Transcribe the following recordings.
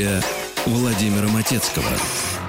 Студия Владимира Матецкого.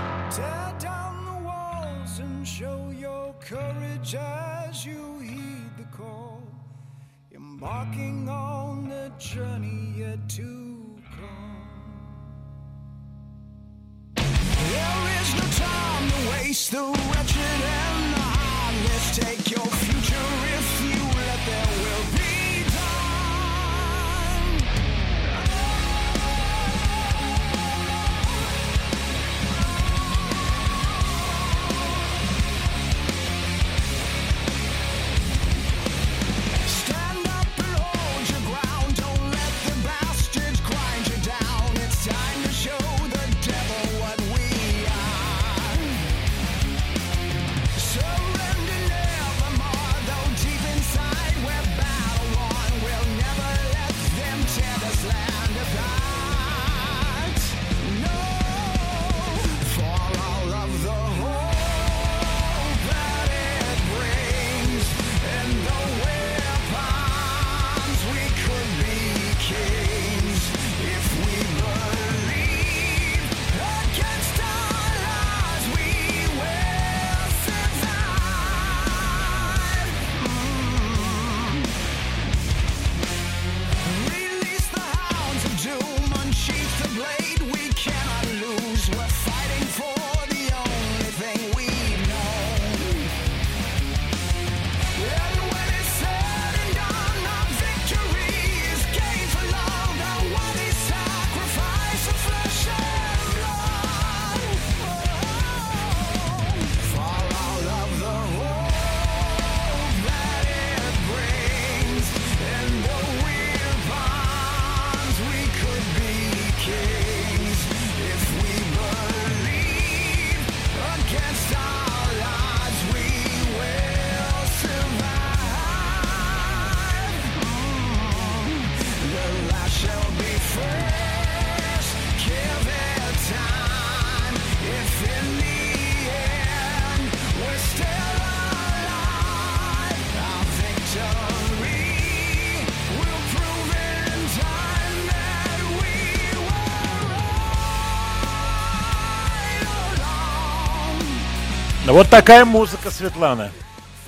Вот такая музыка, Светлана.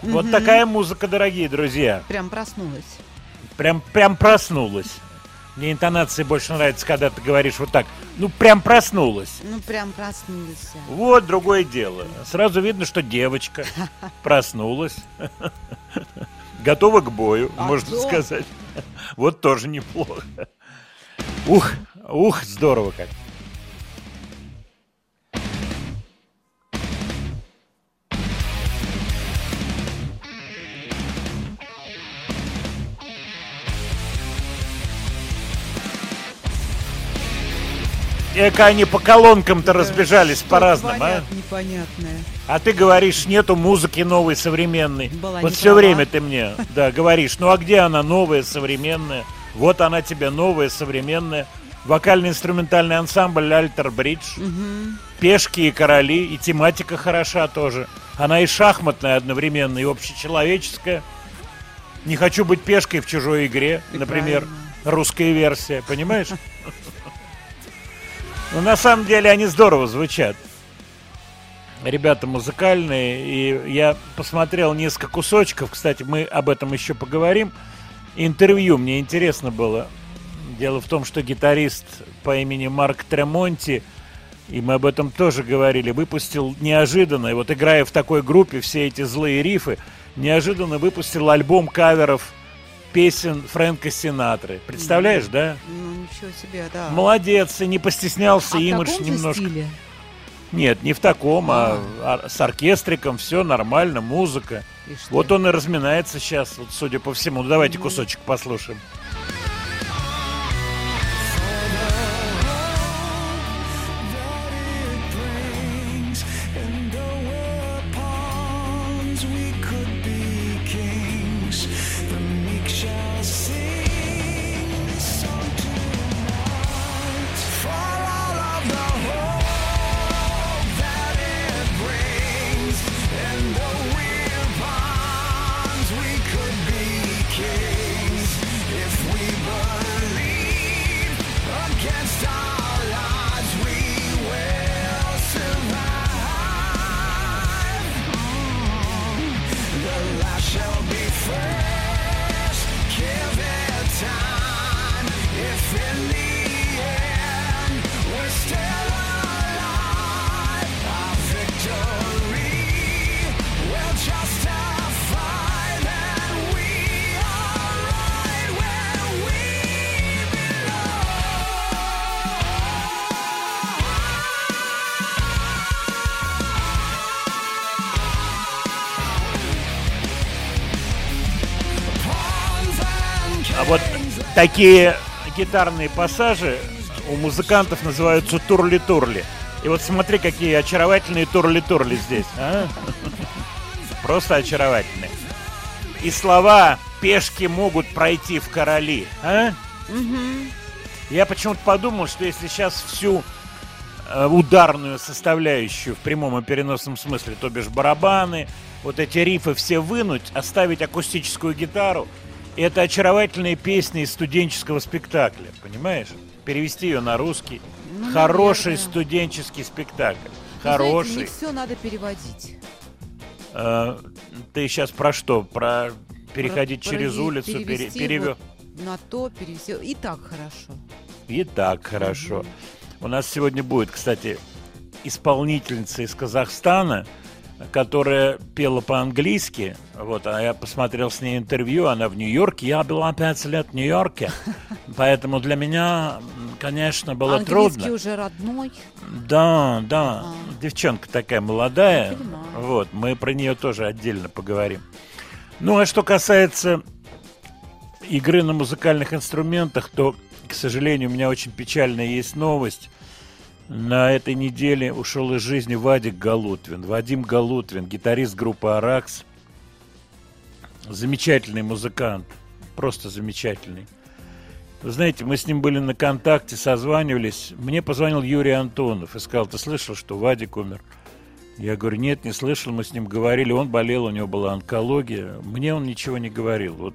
Вот такая музыка, дорогие друзья. Прям проснулась. Прям, прям проснулась. Мне интонации больше нравится, когда ты говоришь вот так. Ну, прям проснулась. Ну, прям проснулись. Вот другое дело. Сразу видно, что девочка проснулась. Готова к бою, А можно сказать. Вот тоже неплохо. Ух, ух, здорово как. Эка они по колонкам-то разбежались Что по-разному, а? непонятное. А ты говоришь, нету музыки новой, современной. Была вот все права. время ты мне, да, говоришь, ну а где она новая, современная? Вот она тебе новая, современная. Вокально-инструментальный ансамбль Альтер Бридж. Пешки и короли, и тематика хороша тоже. Она и шахматная одновременно, и общечеловеческая. Не хочу быть пешкой в чужой игре, И например, правильно. русская версия, понимаешь? Ну, на самом деле они здорово звучат. Ребята музыкальные, и я посмотрел несколько кусочков, кстати, мы об этом еще поговорим. Интервью мне интересно было. Дело в том, что гитарист по имени Марк Тремонти, и мы об этом тоже говорили, выпустил неожиданно, и вот играя в такой группе все эти злые рифы, неожиданно выпустил альбом каверов песен Фрэнка Синатры. Представляешь, да? Ну, ничего себе, да. Молодец, и не постеснялся а в имидж таком же немножко. стиле? Нет, не в таком, а, а с оркестриком, все нормально, музыка. Вот он и разминается сейчас, вот, судя по всему. Ну, давайте кусочек послушаем. Такие гитарные пассажи у музыкантов называются турли-турли. И вот смотри, какие очаровательные турли-турли здесь. а. Просто очаровательные. И слова «пешки могут пройти в короли». А? Я почему-то подумал, что если сейчас всю э, ударную составляющую в прямом и переносном смысле, то бишь барабаны, вот эти рифы все вынуть, оставить акустическую гитару, это очаровательные песни из студенческого спектакля, понимаешь? Перевести ее на русский. Ну, Хороший наверное. студенческий спектакль. Вы знаете, Хороший. не все надо переводить. Э, ты сейчас про что? Про переходить Про- через прови- улицу, пере- перевё- вот на то перевести. И так хорошо. И так хорошо. У нас сегодня будет, кстати, исполнительница из Казахстана, которая пела по-английски. Вот, а я посмотрел с ней интервью, она в Нью-Йорке. Я была пять лет в Нью-Йорке, поэтому для меня, конечно, было Английский трудно. уже родной. Да, да, А. девчонка такая молодая. Вот, мы про нее тоже отдельно поговорим. Ну, а что касается игры на музыкальных инструментах, то, к сожалению, у меня очень печальная есть новость. На этой неделе ушел из жизни Вадик Галутвин. Вадим Галутвин, гитарист группы «Аракс». Замечательный музыкант. Просто замечательный. Вы знаете, мы с ним были на контакте, созванивались. Мне позвонил Юрий Антонов и сказал, ты слышал, что Вадик умер? Я говорю, нет, не слышал, мы с ним говорили, он болел, у него была онкология. Мне он ничего не говорил. Вот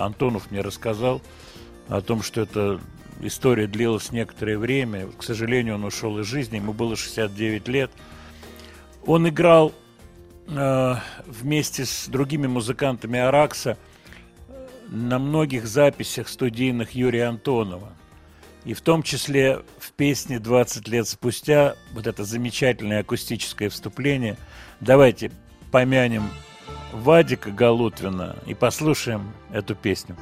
Антонов мне рассказал о том, что эта история длилась некоторое время. К сожалению, он ушел из жизни, ему было 69 лет. Он играл э, вместе с другими музыкантами Аракса на многих записях студийных Юрия Антонова. И в том числе в песне «20 лет спустя» вот это замечательное акустическое вступление. Давайте помянем Вадика Галутвина и послушаем эту песню.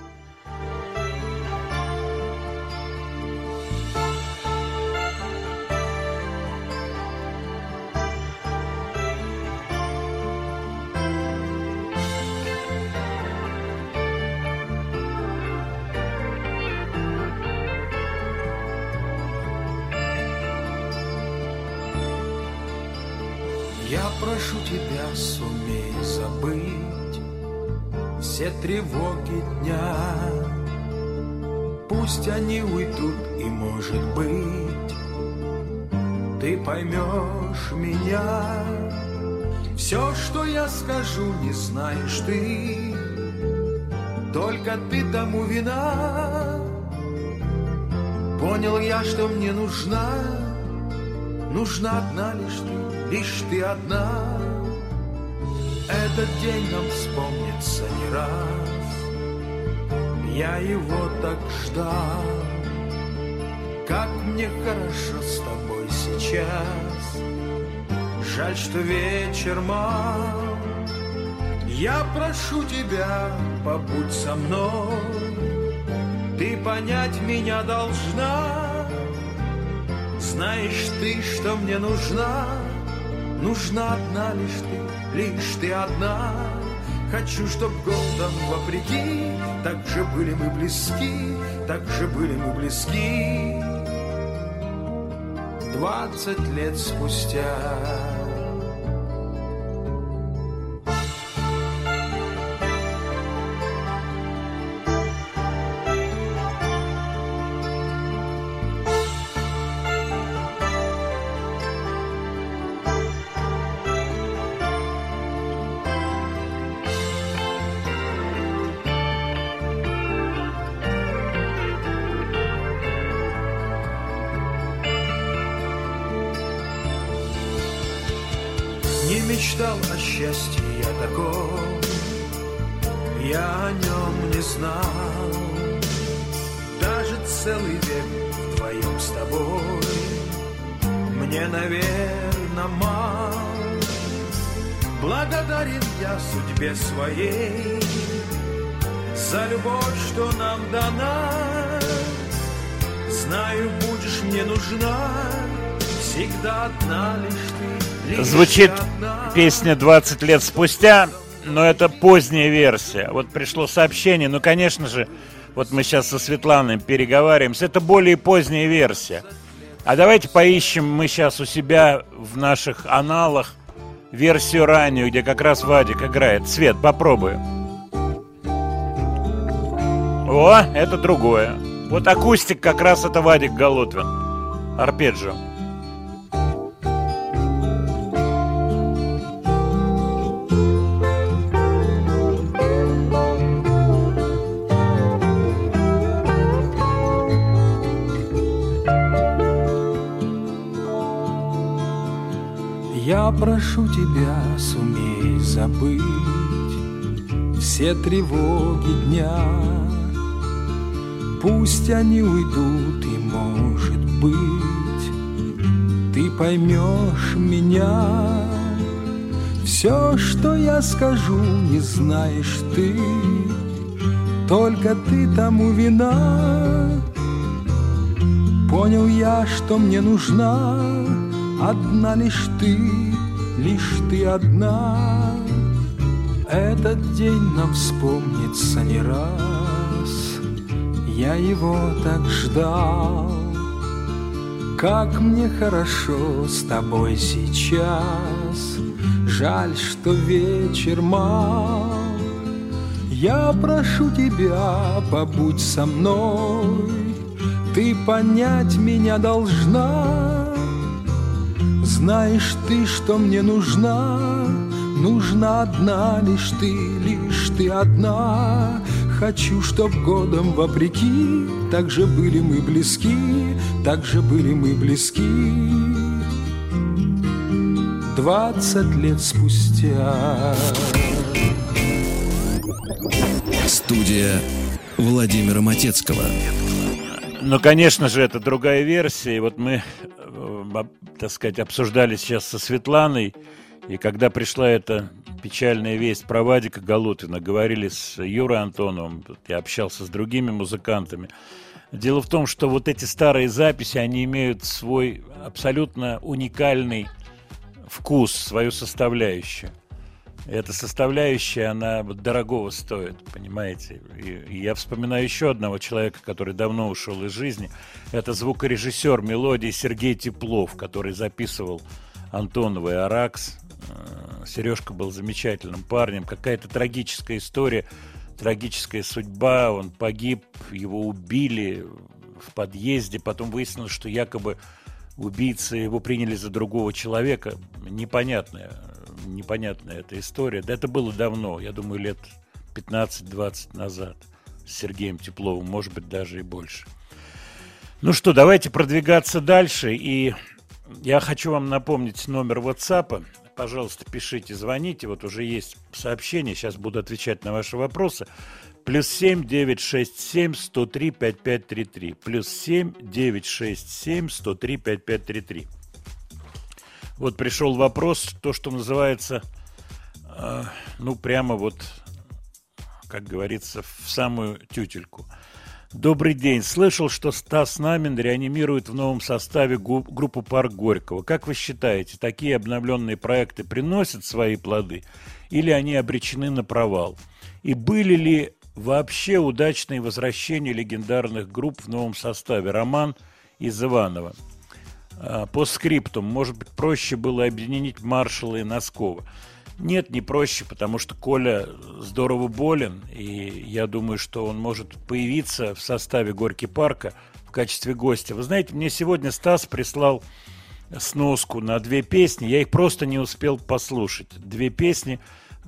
Тревоги дня. Пусть они уйдут, и может быть, ты поймешь меня. Все, что я скажу, не знаешь ты, только ты тому вина. Понял я, что мне нужна Нужна одна лишь ты, лишь ты одна. Этот день нам вспомнится не раз. Я его так ждал. Как мне хорошо с тобой сейчас. Жаль, что вечер мал. Я прошу тебя, побудь со мной. Ты понять меня должна. Знаешь ты, что мне нужна? Нужна одна лишь ты, лишь ты одна. Хочу, чтоб годом вопреки, так же были мы близки, так же были мы близки. Двадцать лет спустя. Звучит песня 20 лет спустя, но это поздняя версия. Вот пришло сообщение, ну, конечно же, Вот мы сейчас со Светланой переговариваемся. Это более поздняя версия. А давайте поищем мы сейчас у себя в наших аналах версию раннюю, где как раз Вадик играет. Свет, попробуем. О, это другое. Вот акустик как раз это Вадик Голотвин. Арпеджио. Прошу тебя, сумей забыть все тревоги дня. Пусть они уйдут, и, может быть, ты поймешь меня. Все, что я скажу, не знаешь ты, только ты тому вина. Понял я, что мне нужна одна лишь ты, лишь ты одна. Этот день нам вспомнится не раз, я его так ждал. Как мне хорошо с тобой сейчас, жаль, что вечер мал. Я прошу тебя, побудь со мной, ты понять меня должна. Знаешь ты, что мне нужна, нужна одна лишь ты, лишь ты одна. Хочу, чтоб годом вопреки, так же были мы близки, так же были мы близки. Двадцать лет спустя. Студия Владимира Матецкого. Ну, конечно же, это другая версия. И вот мы, так сказать, обсуждали сейчас со Светланой. И когда пришла эта печальная весть про Вадика Голутина, говорили с Юрой Антоновым, я общался с другими музыкантами. Дело в том, что вот эти старые записи, они имеют свой абсолютно уникальный вкус, свою составляющую. Эта составляющая, она дорогого стоит, понимаете? И я вспоминаю еще одного человека, который давно ушел из жизни. Это звукорежиссер мелодии Сергей Теплов, который записывал Антонова и Аракс. Э, Сережка был замечательным парнем. Какая-то трагическая история, трагическая судьба. Он погиб, его убили в подъезде. Потом выяснилось, что якобы убийцы его приняли за другого человека. Непонятная, непонятная эта история. Да это было давно, я думаю, лет 15-20 назад с Сергеем Тепловым, может быть, даже и больше. Ну что, давайте продвигаться дальше. И я хочу вам напомнить номер WhatsApp. Пожалуйста, пишите, звоните. Вот уже есть сообщение. Сейчас буду отвечать на ваши вопросы. Плюс семь девять шесть семь сто три пять пять три три. Плюс семь девять шесть семь сто три пять пять три три. Вот пришел вопрос, то, что называется, э, ну, прямо вот, как говорится, в самую тютельку. Добрый день. Слышал, что Стас Намин реанимирует в новом составе группу «Парк Горького». Как вы считаете, такие обновленные проекты приносят свои плоды или они обречены на провал? И были ли вообще удачные возвращения легендарных групп в новом составе? Роман из Иванова. А, По скриптум, может быть, проще было объединить Маршала и Носкова. Нет, не проще, потому что Коля здорово болен, и я думаю, что он может появиться в составе Горки парка в качестве гостя. Вы знаете, мне сегодня Стас прислал сноску на две песни, я их просто не успел послушать. Две песни,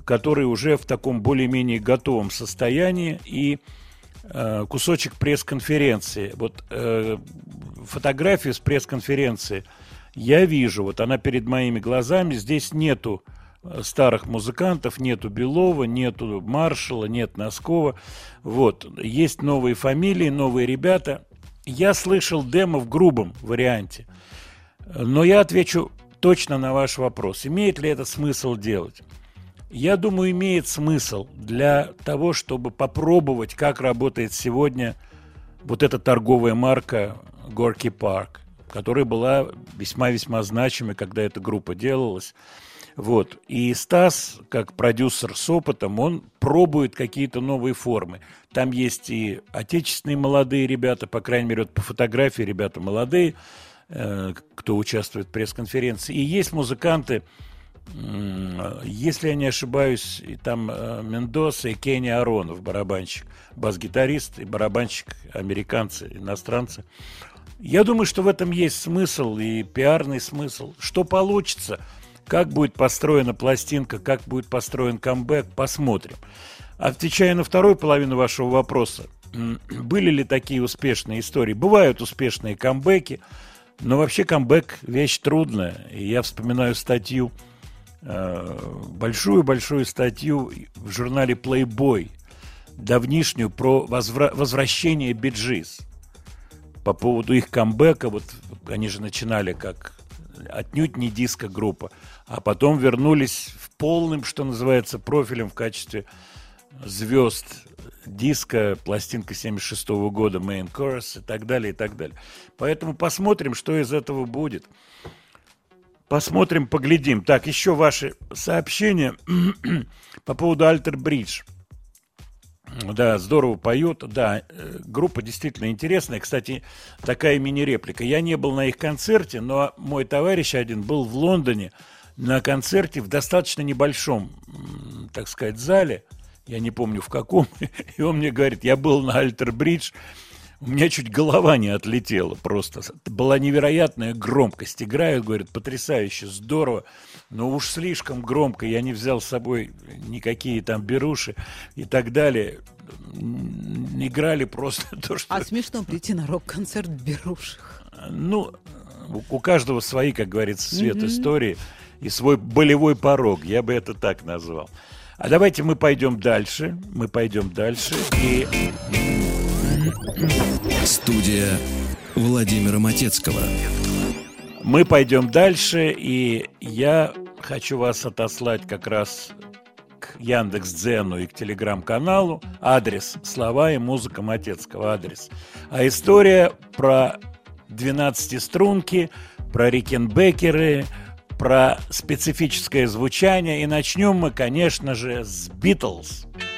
которые уже в таком более-менее готовом состоянии, и э, кусочек пресс-конференции. Вот э, фотографию с пресс-конференции я вижу, вот она перед моими глазами, здесь нету э, старых музыкантов, нету Белова, нету Маршала, нет Носкова. Вот, есть новые фамилии, новые ребята. Я слышал демо в грубом варианте, но я отвечу точно на ваш вопрос. Имеет ли это смысл делать? Я думаю, имеет смысл для того, чтобы попробовать, как работает сегодня вот эта торговая марка Горки Парк, которая была весьма-весьма значимой, когда эта группа делалась. Вот. И Стас, как продюсер с опытом, он пробует какие-то новые формы. Там есть и отечественные молодые ребята, по крайней мере, вот по фотографии ребята молодые, э, кто участвует в пресс-конференции. И есть музыканты, если я не ошибаюсь, и там э, Мендоса и Кенни Аронов, барабанщик, бас-гитарист и барабанщик, американцы, иностранцы. Я думаю, что в этом есть смысл и пиарный смысл. Что получится, как будет построена пластинка, как будет построен камбэк, посмотрим. Отвечая на вторую половину вашего вопроса, были ли такие успешные истории? Бывают успешные камбэки, но вообще камбэк вещь трудная. И я вспоминаю статью, большую-большую статью в журнале Playboy, давнишнюю, про возвра- возвращение биджиз по поводу их камбэка, вот они же начинали как отнюдь не диско-группа, а потом вернулись в полным, что называется, профилем в качестве звезд диска, пластинка 76 года, Main Chorus и так далее, и так далее. Поэтому посмотрим, что из этого будет. Посмотрим, поглядим. Так, еще ваши сообщения по поводу Альтер Бридж. Да, здорово поют. Да, э, группа действительно интересная. Кстати, такая мини-реплика. Я не был на их концерте, но мой товарищ один был в Лондоне на концерте в достаточно небольшом, так сказать, зале. Я не помню в каком. И он мне говорит, я был на Альтер Бридж, у меня чуть голова не отлетела просто. Была невероятная громкость. Играют, говорят, потрясающе, здорово. Но уж слишком громко. Я не взял с собой никакие там беруши и так далее. Играли просто то, что... А смешно прийти на рок-концерт в берушах. Ну, у- каждого свои, как говорится, свет истории и свой болевой порог. Я бы это так назвал. А давайте мы пойдем дальше. Мы пойдем дальше. И Студия Владимира Матецкого. мы пойдем дальше. И я хочу вас отослать как раз к Яндекс.Дзену и к телеграм-каналу. Адрес «Слова и музыка Матецкого» адрес. А история про 12-струнки, про рикенбекеры, про специфическое звучание. И начнем мы, конечно же, с «Битлз». If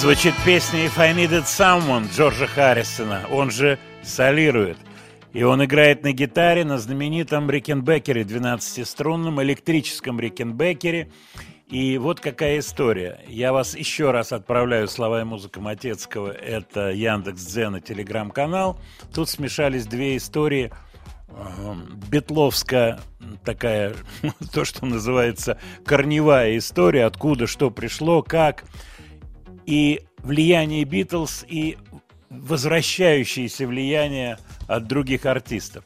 Звучит песня «If I Needed Someone» Джорджа Харрисона. Он же солирует. И он играет на гитаре на знаменитом Рикенбекере, 12-струнном электрическом Рикенбекере. И вот какая история. Я вас еще раз отправляю слова и музыка Матецкого. Это Яндекс Дзен и Телеграм-канал. Тут смешались две истории. Бетловская такая, то, что называется, корневая история, откуда что пришло, как. И влияние Битлз, и возвращающееся влияние от других артистов.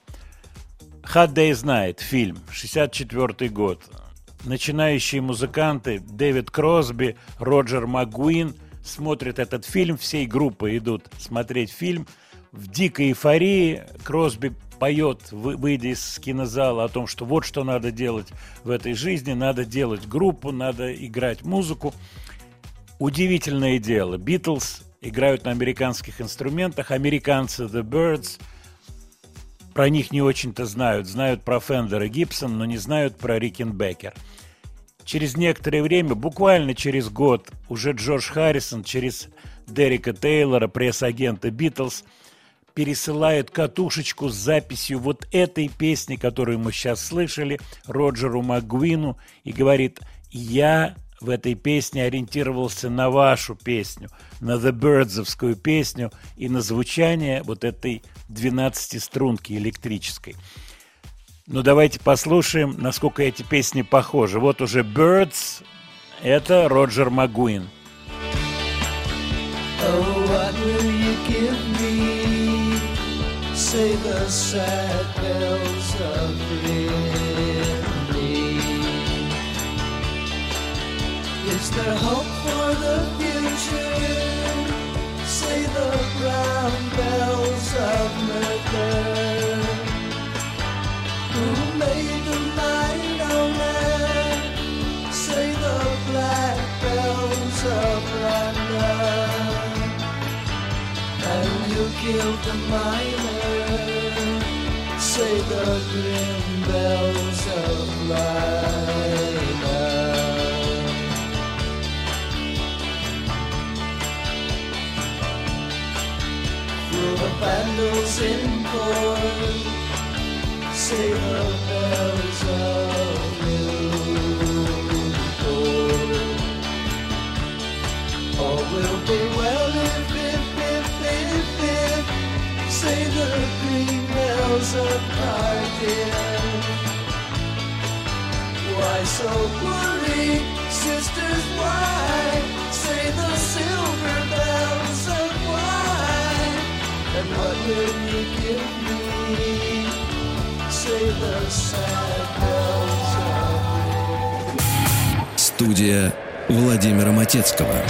Hot Day's Night, фильм, 64 год. Начинающие музыканты Дэвид Кросби, Роджер Макгуин смотрят этот фильм, всей группой идут смотреть фильм. В дикой эйфории Кросби поет, вы- выйдя из кинозала, о том, что вот что надо делать в этой жизни, надо делать группу, надо играть музыку. Удивительное дело. Битлз играют на американских инструментах, американцы The Birds – про них не очень-то знают. Знают про Фендер и Гибсон, но не знают про Рикенбекер. Через некоторое время, буквально через год, уже Джордж Харрисон через Дерека Тейлора, пресс-агента Битлз, пересылает катушечку с записью вот этой песни, которую мы сейчас слышали, Роджеру МакГуину, и говорит, я в этой песне ориентировался на вашу песню, на The Birdsовскую песню и на звучание вот этой 12-струнки электрической. Ну, давайте послушаем, насколько эти песни похожи. Вот уже Birds – это Роджер Магуин. Say the sad bells of Rimley. Is there hope for the future? Say the brown bells of Merthyr. Who made the mighty land? Say the black bells of London. And you killed the miner. Say the grim bells of Lydon. The vandals in corn, say the bells of Newport. All will be well if, if, if, if, if, say the green bells of Cardiff. Why so worried, sisters? Why say the And what will you give me? Say the sad bells of Студия Владимира Матецкого.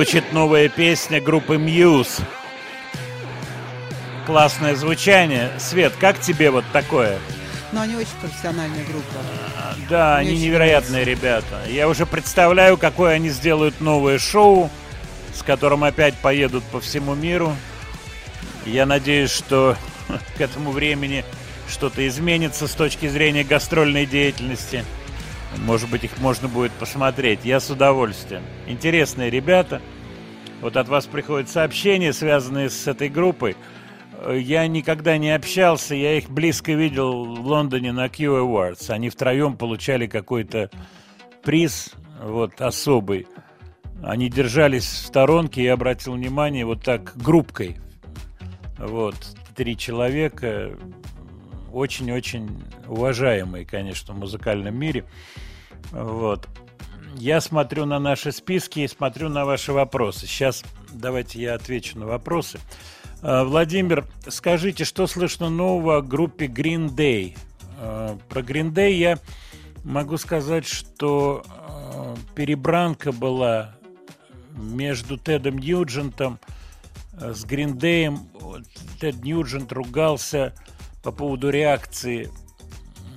Звучит новая песня группы Muse. Классное звучание. Свет, как тебе вот такое? Но они очень профессиональная группа. Да, Мне они невероятные ребята. Я уже представляю, какое они сделают новое шоу, с которым опять поедут по всему миру. Я надеюсь, что к этому времени что-то изменится с точки зрения гастрольной деятельности. Может быть, их можно будет посмотреть. Я с удовольствием. Интересные ребята. Вот от вас приходят сообщения, связанные с этой группой. Э, Я никогда не общался, я их близко видел в Лондоне на Q Awards. Они втроем получали какой-то приз, вот, особый. Они держались в сторонке, я обратил внимание, вот так, группкой. Вот, три человека, очень-очень уважаемые, конечно, в музыкальном мире. Вот. Я смотрю на наши списки и смотрю на ваши вопросы. Сейчас давайте я отвечу на вопросы. А, Владимир, скажите, что слышно нового о группе Green Day? А, Про Green Day я могу сказать, что а, перебранка была между Тедом Ньюджентом э, с. Вот Тед Ньюджент ругался по поводу реакции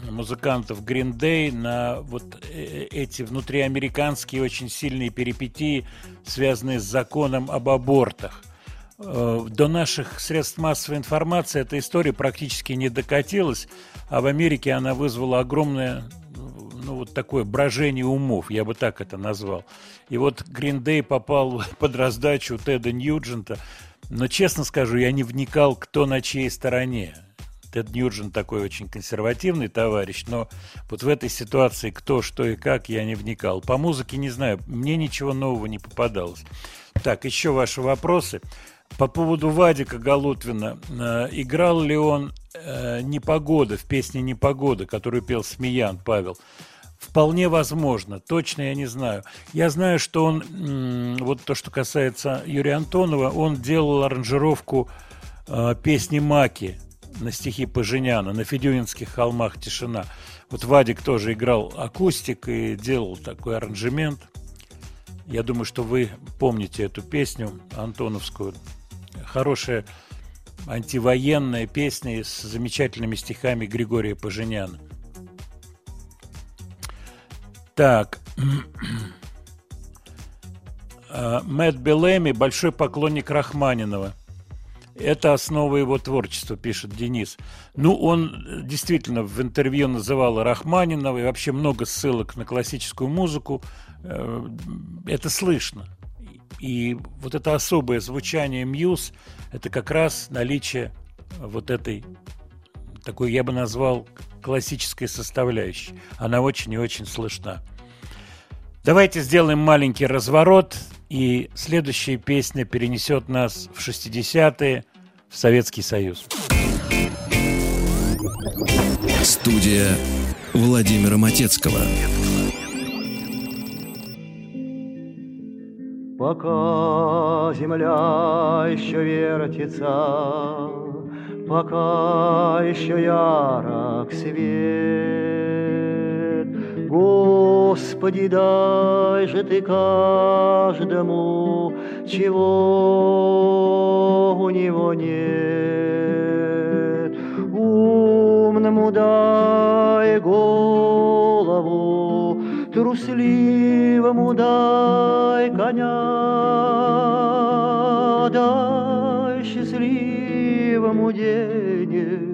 музыкантов Green Day на вот э, эти внутриамериканские очень сильные перипетии, связанные с законом об абортах. Э, До наших средств массовой информации эта история практически не докатилась, а в Америке она вызвала огромное ну, вот такое брожение умов, я бы так это назвал. И вот Green Day попал под раздачу Теда Ньюджента, но, честно скажу, я не вникал, кто на чьей стороне. Тед Ньюджин такой очень консервативный товарищ, но вот в этой ситуации кто, что и как, я не вникал. По музыке не знаю, мне ничего нового не попадалось. Так, еще ваши вопросы. По поводу Вадика Галутвина. Э, играл ли он э, «Непогода» в песне «Непогода», которую пел Смеян Павел? Вполне возможно, точно я не знаю. Я знаю, что он, вот то, что касается Юрия Антонова, он делал аранжировку э, песни «Маки» на стихи Поженяна, на Федюнинских холмах тишина. Вот Вадик тоже играл акустик и делал такой аранжемент. Я думаю, что вы помните эту песню антоновскую. Хорошая антивоенная песня с замечательными стихами Григория Поженяна. Так. А, Мэтт Белэми – большой поклонник Рахманинова. Это основа его творчества, пишет Денис. Ну, он э, действительно в интервью называл Рахманинова, и вообще много ссылок на классическую музыку. Э, Это слышно. И вот это особое звучание Мьюз – это как раз наличие вот этой, такой я бы назвал, классической составляющей. Она очень и очень слышна. Давайте сделаем маленький разворот, и следующая песня перенесет нас в 60-е, в Советский Союз. Студия Владимира Матецкого. Пока земля еще вертится, Пока еще ярок свет, Господи, дай же ты каждому, Чего у него нет. Умному дай голову, трусливому дай коня, дай счастливому денег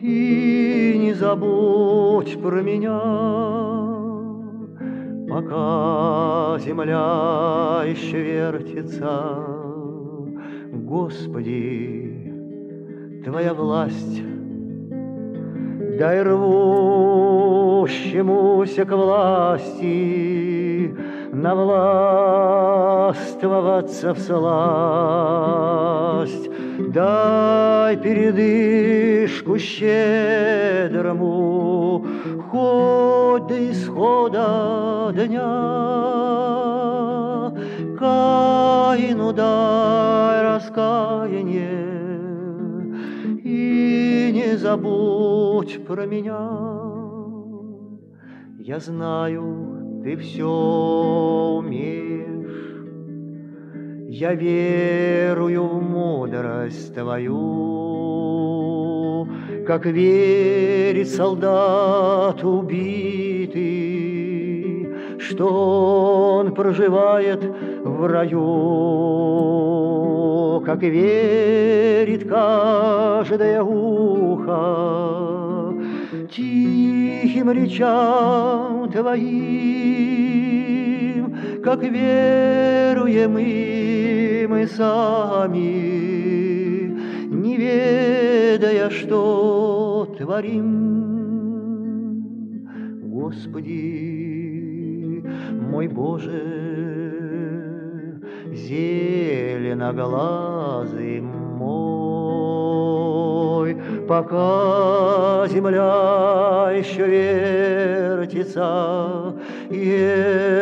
и забудь про меня, пока земля еще вертится. Господи, Твоя власть Дай рвущемуся к власти Навластвоваться в сласть. Дай передышку щедрому Хоть до исхода дня. Каину дай раскаяние и не забудь про меня. Я знаю, ты все умеешь, Я верую в мудрость твою, Как верит солдат убитый, Что он проживает в раю, Как верит каждое ухо Тихим речам твоим, Как веруем и мы сами, Не ведая, что творим. Господи, мой Боже, зеленоглазый мой, пока земля еще вертится, и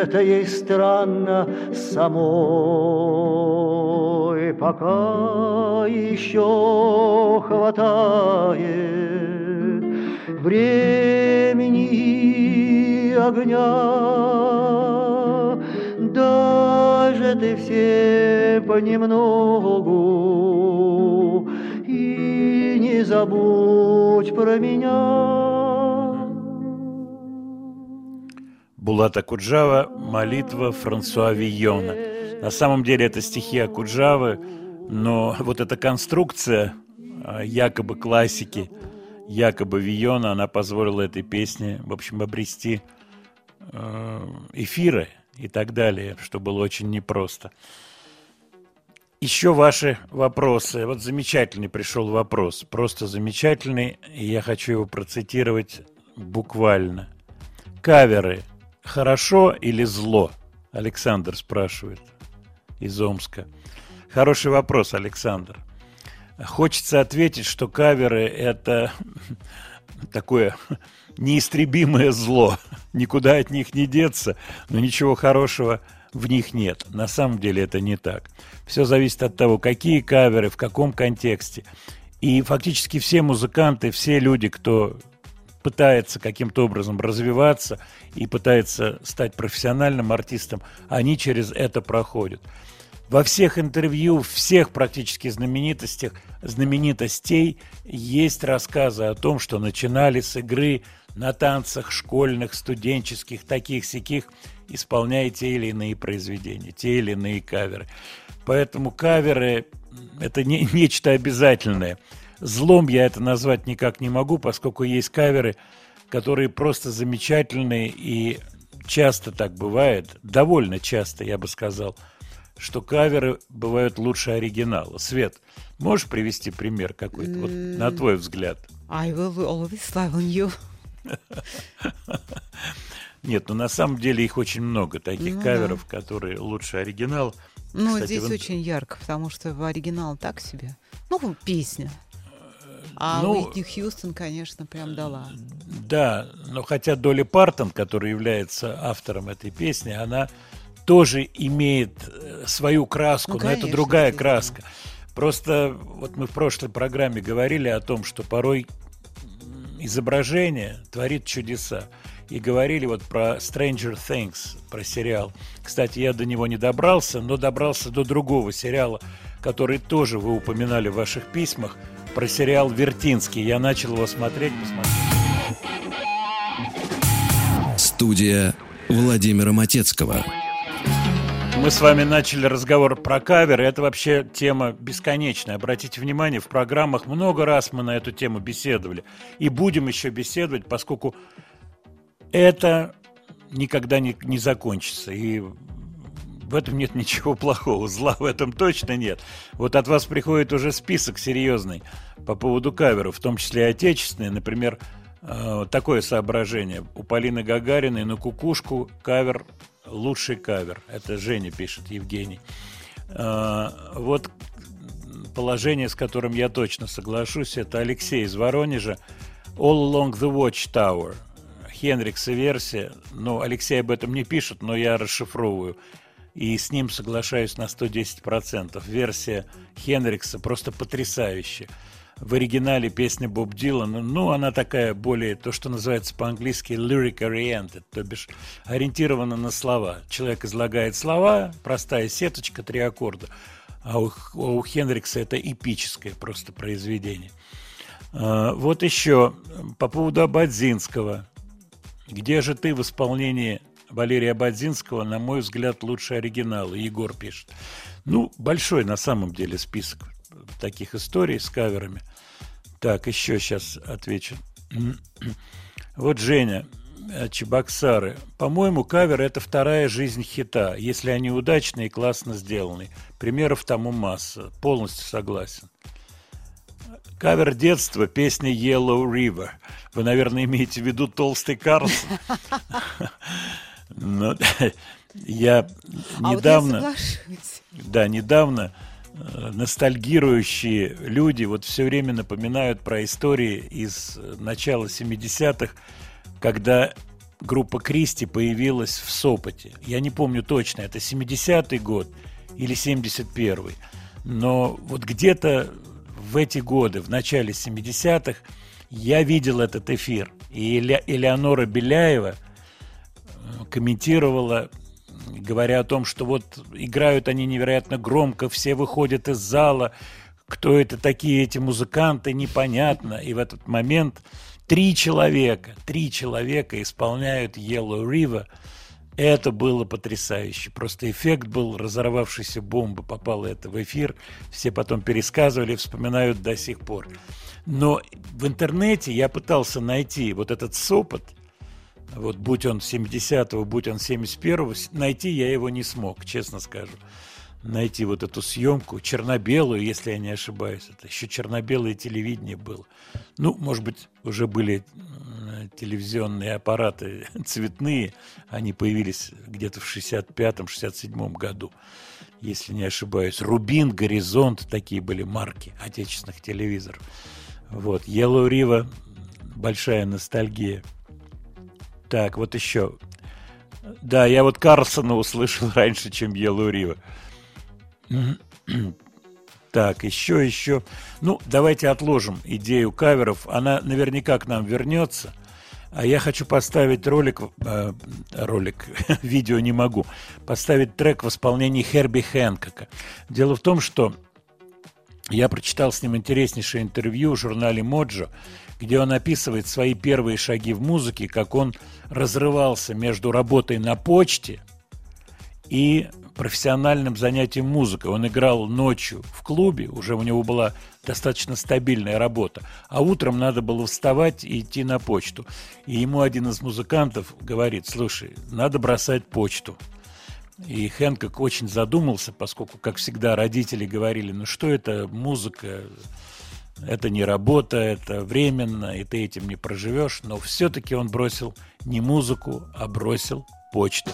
это ей странно самой, пока еще хватает времени и огня, даже ты все понемногу не забудь про меня. Булат Акуджава «Молитва Франсуа Вийона». На самом деле это стихи Акуджавы, но вот эта конструкция а, якобы классики, якобы Вийона, она позволила этой песне, в общем, обрести э, эфиры и так далее, что было очень непросто. Еще ваши вопросы. Вот замечательный пришел вопрос, просто замечательный, и я хочу его процитировать буквально. Каверы хорошо или зло? Александр спрашивает из Омска. Хороший вопрос, Александр. Хочется ответить, что каверы – это такое неистребимое зло. Никуда от них не деться, но ничего хорошего в них нет. На самом деле это не так. Все зависит от того, какие каверы, в каком контексте. И фактически все музыканты, все люди, кто пытается каким-то образом развиваться и пытается стать профессиональным артистом, они через это проходят. Во всех интервью, всех практически знаменитостях, знаменитостей есть рассказы о том, что начинали с игры на танцах школьных, студенческих, таких-сяких, исполняя те или иные произведения, те или иные каверы. Поэтому каверы – это не, нечто обязательное. Злом я это назвать никак не могу, поскольку есть каверы, которые просто замечательные и часто так бывает, довольно часто, я бы сказал – что каверы бывают лучше оригинала. Свет, можешь привести пример какой-то, вот на твой взгляд? I will always love on you. Нет, ну на самом деле их очень много, таких Ну каверов, которые лучше оригинал. Ну, Кстати, здесь в ин- очень ярко, потому что в оригинал так себе. Ну, песня. А ну, Уитни Хьюстон, конечно, прям дала. Да, но хотя Долли Партон, которая является автором этой песни, она тоже имеет э, свою краску, Ну, но это конечно, другая краска. Просто вот мы в прошлой программе говорили о том, что порой изображение творит чудеса. И говорили вот про Stranger Things, про сериал. Кстати, я до него не добрался, но добрался до другого сериала, который тоже вы упоминали в ваших письмах, про сериал «Вертинский». Я начал его смотреть, посмотреть. Студия Владимира Матецкого. Мы с вами начали разговор про каверы. Это вообще тема бесконечная. Обратите внимание, в программах много раз мы на эту тему беседовали. И будем еще беседовать, поскольку это никогда не, не закончится. И в этом нет ничего плохого. Зла в этом точно нет. Вот от вас приходит уже список серьезный по поводу каверов, в том числе и отечественные. Например, э, такое соображение. У Полины Гагариной на кукушку кавер лучший кавер. Это Женя пишет, Евгений. Э, Вот положение, с которым я точно соглашусь, это Алексей из Воронежа. All Along the Watchtower. Хенрикса версия. Ну, Алексей об этом не пишет, но я расшифровываю. И с ним соглашаюсь на 110%. Версия Хенрикса просто потрясающая. в оригинале песня Боб Дилана, ну, она такая более, то, что называется по-английски lyric oriented, то бишь ориентирована на слова. Человек излагает слова, простая сеточка, три аккорда. А у, у Хендрикса это эпическое просто произведение. А, вот еще по поводу Абадзинского. Где же ты в исполнении Валерия Абадзинского, на мой взгляд, лучше оригинала, Егор пишет. Ну, большой на самом деле список таких историй с каверами. Так, еще сейчас отвечу. Вот Женя, э, Чебоксары. По-моему, кавер – это вторая жизнь хита, если они удачные и классно сделаны. Примеров тому масса. Полностью согласен. Кавер детства, песня Yellow River. Вы, наверное, имеете в виду Толстый Карлсон. Но я недавно... А я соглашусь. Да, недавно э, ностальгирующие люди вот все время напоминают про истории из э, начала 70-х, когда группа Кристи появилась в Сопоте. Я не помню точно, это 70-й год или 71-й. Но вот где-то в эти годы, в начале 70-х, я видел этот эфир. И Эле- Элеонора Беляева э, комментировала, говоря о том, что вот играют они невероятно громко, все выходят из зала, кто это такие эти музыканты, непонятно. И в этот момент три человека, три человека исполняют Yellow River. Это было потрясающе. Просто эффект был разорвавшейся бомбы. Попало это в эфир. Все потом пересказывали, вспоминают до сих пор. Но в интернете я пытался найти вот этот сопот, вот будь он 70-го, будь он 71-го, с- найти я его не смог, честно скажу. Найти вот эту съемку, черно-белую, если я не ошибаюсь. Это еще черно-белое телевидение было. Ну, может быть, уже были телевизионные аппараты цветные. Они появились где-то в 65-67 году, если не ошибаюсь. Рубин, Горизонт, такие были марки отечественных телевизоров. Вот, Yellow River, большая ностальгия. Так, вот еще. Да, я вот Карлсона услышал раньше, чем Yellow River. Так, еще, еще. Ну, давайте отложим идею каверов. Она наверняка к нам вернется. А я хочу поставить ролик, э, ролик, видео не могу, поставить трек в исполнении Херби Хэнкока. Дело в том, что я прочитал с ним интереснейшее интервью в журнале Моджо, где он описывает свои первые шаги в музыке, как он разрывался между работой на почте и профессиональным занятием музыкой. Он играл ночью в клубе, уже у него была достаточно стабильная работа, а утром надо было вставать и идти на почту. И ему один из музыкантов говорит, слушай, надо бросать почту. И Хэнкок очень задумался, поскольку, как всегда, родители говорили, ну что это музыка, это не работа, это временно, и ты этим не проживешь. Но все-таки он бросил не музыку, а бросил почту.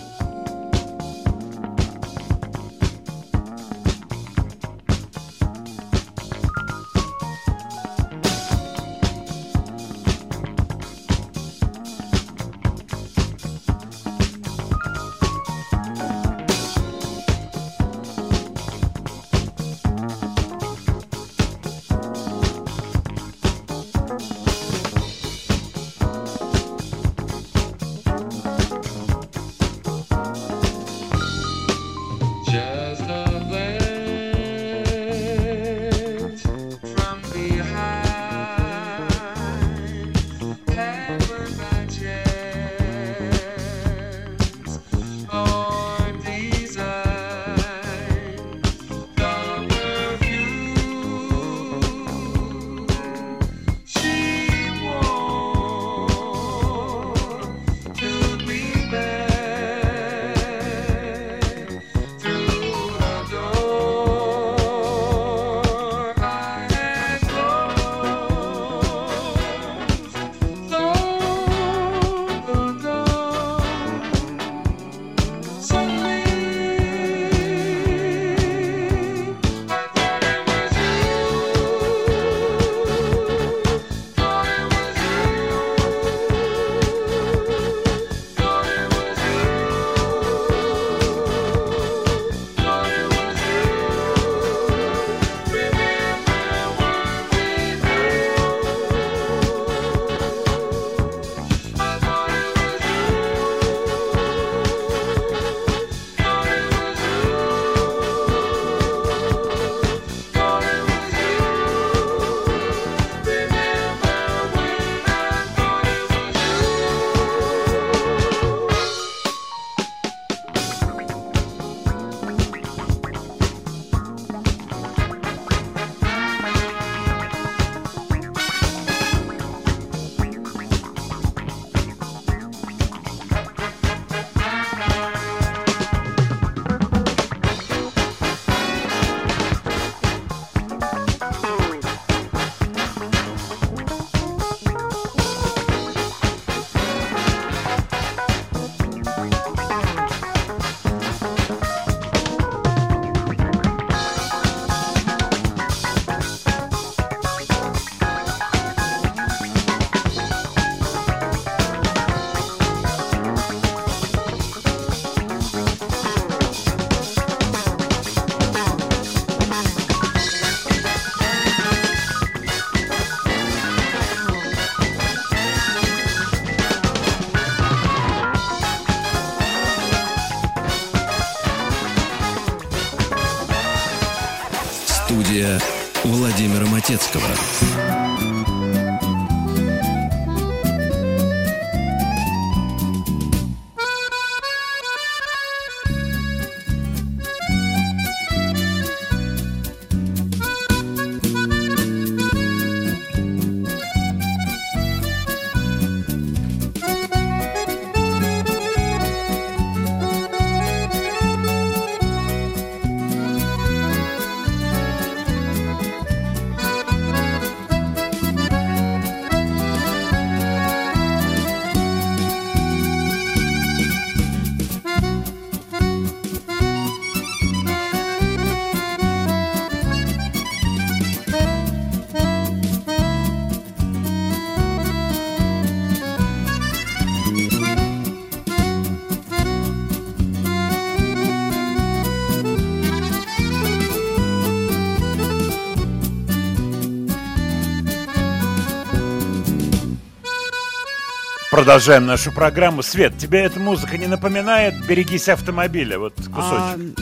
Продолжаем нашу программу. Свет, тебе эта музыка не напоминает «Берегись автомобиля»? Вот А, кусочек.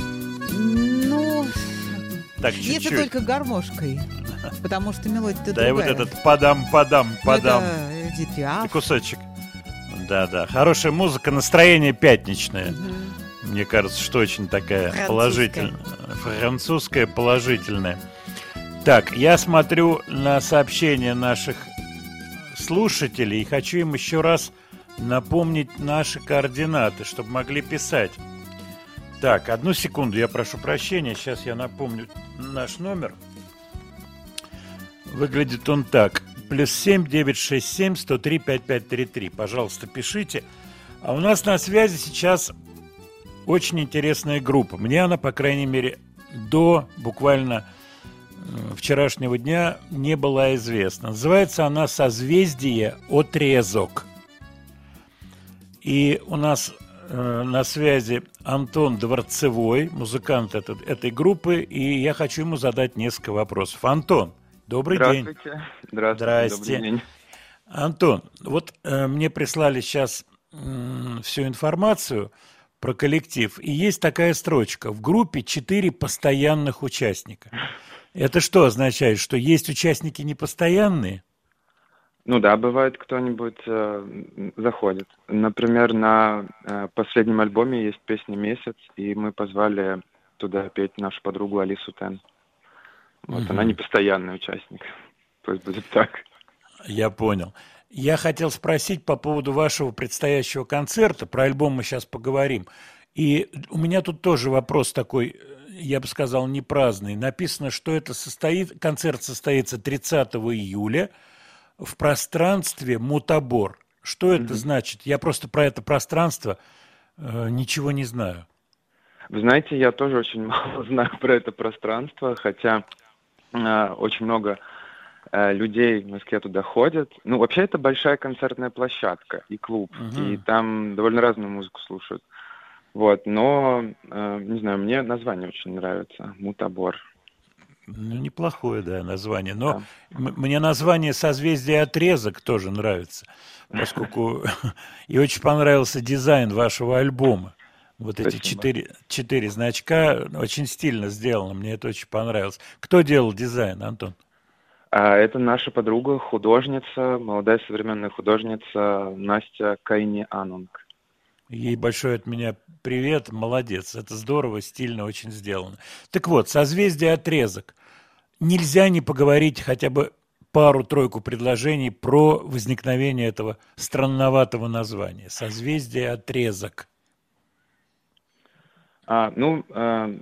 ну, так, если чуть-чуть. только гармошкой. Потому что мелодия-то Да, и вот этот «падам, падам, Ну, падам». Это И кусочек. Да-да, хорошая музыка, настроение пятничное. Мне кажется, что очень такая Французская. положительная. Французская положительная. Так, я смотрю на сообщения наших слушателей и хочу им еще раз напомнить наши координаты, чтобы могли писать. Так, одну секунду, я прошу прощения, сейчас я напомню наш номер. Выглядит он так. Плюс 7 967 103 5533. Пожалуйста, пишите. А у нас на связи сейчас очень интересная группа. Мне она, по крайней мере, до буквально вчерашнего дня не была известна. Называется она «Созвездие отрезок». И у нас э, на связи Антон Дворцевой, музыкант этот- этой группы, и я хочу ему задать несколько вопросов. Антон, добрый день. Здравствуйте. Здравствуйте. Добрый день. Антон, вот э, мне прислали сейчас всю информацию про коллектив, и есть такая строчка. В группе четыре постоянных участника. Это что означает, что есть участники непостоянные? Ну да, бывает, кто-нибудь э, заходит. Например, на э, последнем альбоме есть песня «Месяц», и мы позвали туда петь нашу подругу Алису Тен. Вот она не постоянный участник. Пусть будет так. Я понял. Я хотел спросить по поводу вашего предстоящего концерта. Про альбом мы сейчас поговорим. И у меня тут тоже вопрос такой, э, я бы сказал, не праздный. Написано, что это состоит, концерт состоится 30 июля в пространстве Мутабор. Что это значит? Я просто про это пространство э, ничего не знаю. Вы знаете, я тоже очень мало знаю про это пространство, хотя э, очень много э, людей в Москве туда ходят. Ну, вообще, это большая концертная площадка и клуб, Мгм. и там довольно разную музыку слушают. Вот, но, э, не знаю, мне название очень нравится, Мутабор. Ну, неплохое, да, название. Но м- мне название «Созвездие отрезок» тоже нравится, поскольку и очень понравился дизайн вашего альбома. Вот эти четыре, четыре значка очень стильно сделано, мне это очень понравилось. Кто делал дизайн, Антон? А это наша подруга, художница, молодая современная художница Настя Кайни Анунг. Ей большой от меня привет, молодец, это здорово, стильно очень сделано. Так вот, созвездие отрезок. Нельзя не поговорить хотя бы пару-тройку предложений про возникновение этого странноватого названия. Созвездие отрезок. А, ну, э,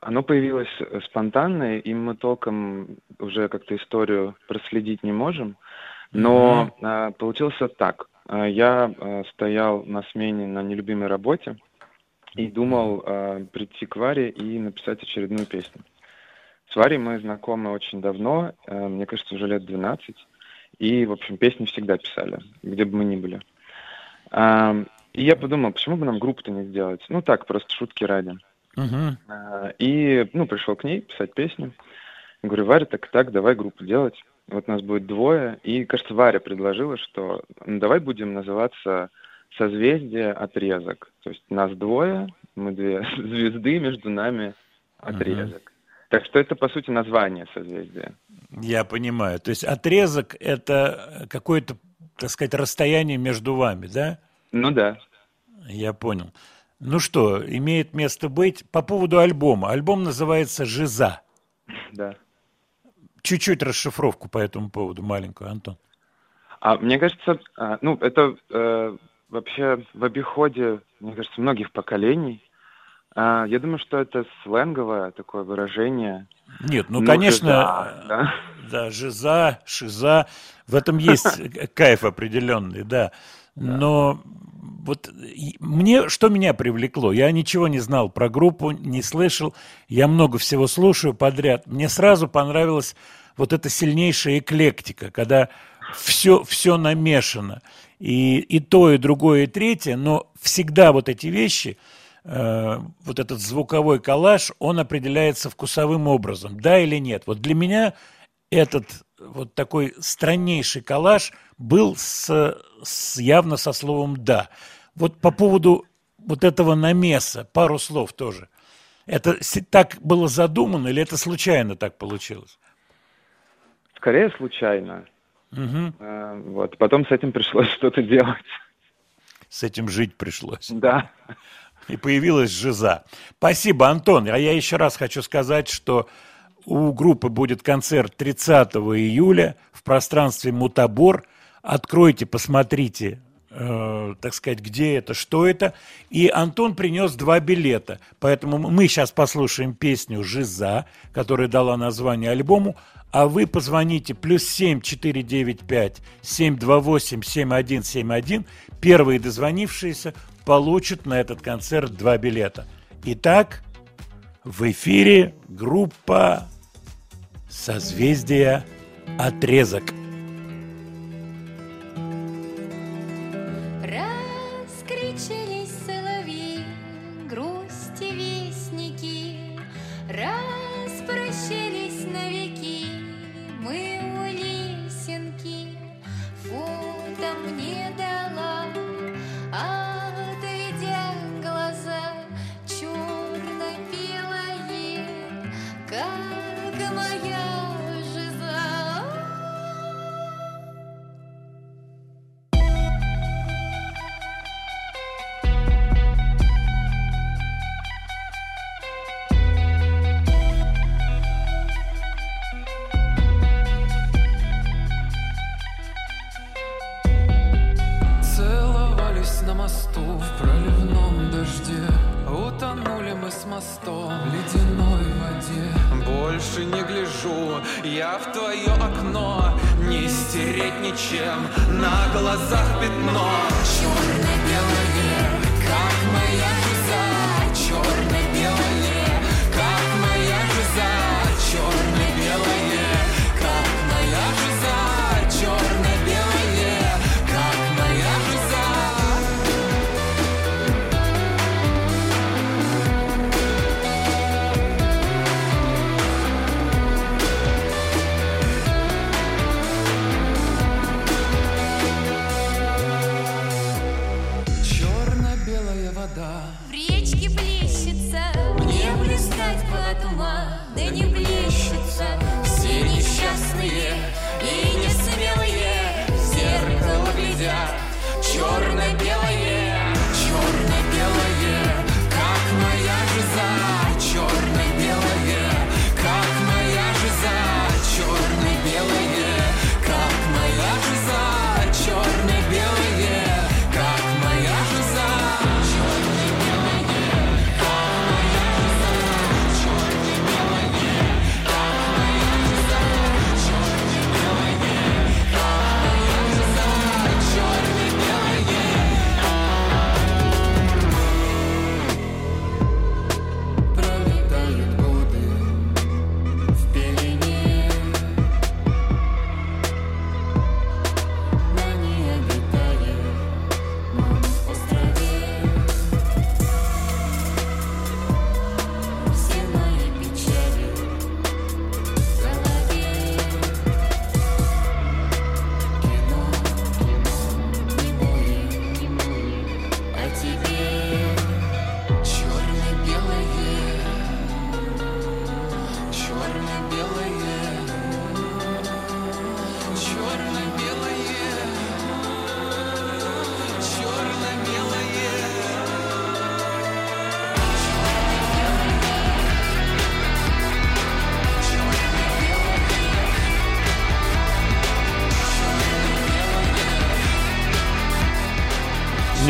оно появилось спонтанно, и мы толком уже как-то историю проследить не можем. Но э, получилось так. Э, Я э, стоял на смене на нелюбимой работе и думал э, прийти к Варе и написать очередную песню. С Варей мы знакомы очень давно, мне кажется, уже лет 12. И, в общем, песни всегда писали, где бы мы ни были. И я подумал, почему бы нам группу-то не сделать? Ну так, просто шутки ради. А, И, ну, пришел к ней писать песню. Говорю, Варя, так и так, давай группу делать. Вот нас будет двое. И, кажется, Варя предложила, что ну, давай будем называться «Созвездие отрезок». То есть нас двое, мы две звезды, между нами отрезок. Так что это, по сути, название созвездия. Я понимаю. То есть отрезок – это какое-то, так сказать, расстояние между вами, да? Ну да. Я понял. Ну что, имеет место быть. По поводу альбома. Альбом называется «Жиза». Да. Чуть-чуть расшифровку по этому поводу маленькую, Антон. А мне кажется, а, ну, это э, вообще в обиходе, мне кажется, многих поколений. А, я думаю, что это сленговое такое выражение. Нет, ну, Ну, конечно, жиза, да. да, жиза, шиза, в этом есть кайф определенный, да. Но вот мне, что меня привлекло, я ничего не знал про группу, не слышал, я много всего слушаю подряд. Мне сразу понравилась вот эта сильнейшая эклектика, когда все, все намешано. И, и то, и другое, и третье, но всегда вот эти вещи, э, вот этот звуковой коллаж, он определяется вкусовым образом, да или нет. Вот для меня этот вот такой страннейший коллаж был с, с- явно со словом «да». Вот по поводу вот этого намеса, пару слов тоже. Это так было задумано или это случайно так получилось? Скорее случайно. Э, вот. Потом с этим пришлось что-то делать. С этим жить пришлось. Да. И появилась жиза. Спасибо, Антон. А я еще раз хочу сказать, что у группы будет концерт 30 июля в пространстве Мутабор. Откройте, посмотрите, э, так сказать, где это, что это. И Антон принес два билета. Поэтому мы сейчас послушаем песню «Жиза», которая дала название альбому, а вы позвоните плюс 7 495 728 7171. Первые дозвонившиеся получат на этот концерт два билета. Итак, в эфире группа «Созвездие Отрезок». С мостом. В ледяной воде. Больше не гляжу я в твое окно. Не стереть ничем на глазах пятно. Черно-белое, как моя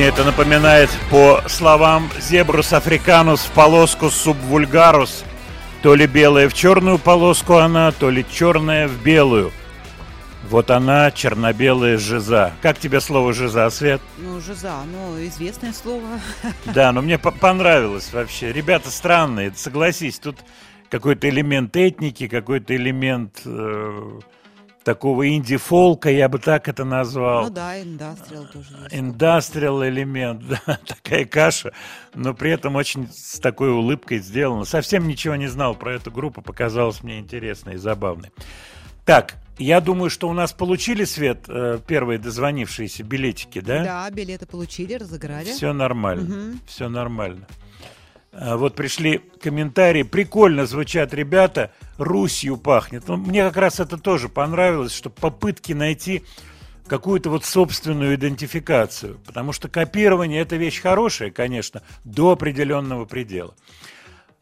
Мне это напоминает по словам зебрус африканус в полоску субвульгарус. То ли белая в черную полоску она, то ли черная в белую. Вот она, черно-белая жиза. Как тебе слово жиза, Свет? Ну, жиза, ну, известное слово. Да, но мне по- понравилось вообще. Ребята странные, согласись, тут какой-то элемент этники, какой-то элемент э, такого инди-фолка, я бы так это назвал. Ну да, индастриал тоже есть. Индастриал элемент, да, такая каша, но при этом очень с такой улыбкой сделано. Совсем ничего не знал про эту группу, показалось мне интересной и забавной. Так, я думаю, что у нас получили, Свет, э, первые дозвонившиеся билетики, да? Да, билеты получили, разыграли. Все нормально, Мгм. все нормально. А, Вот пришли комментарии. Прикольно звучат ребята. Русью пахнет. Ну, мне как раз это тоже понравилось, что попытки найти какую-то вот собственную идентификацию. Потому что копирование это вещь хорошая, конечно, до определенного предела.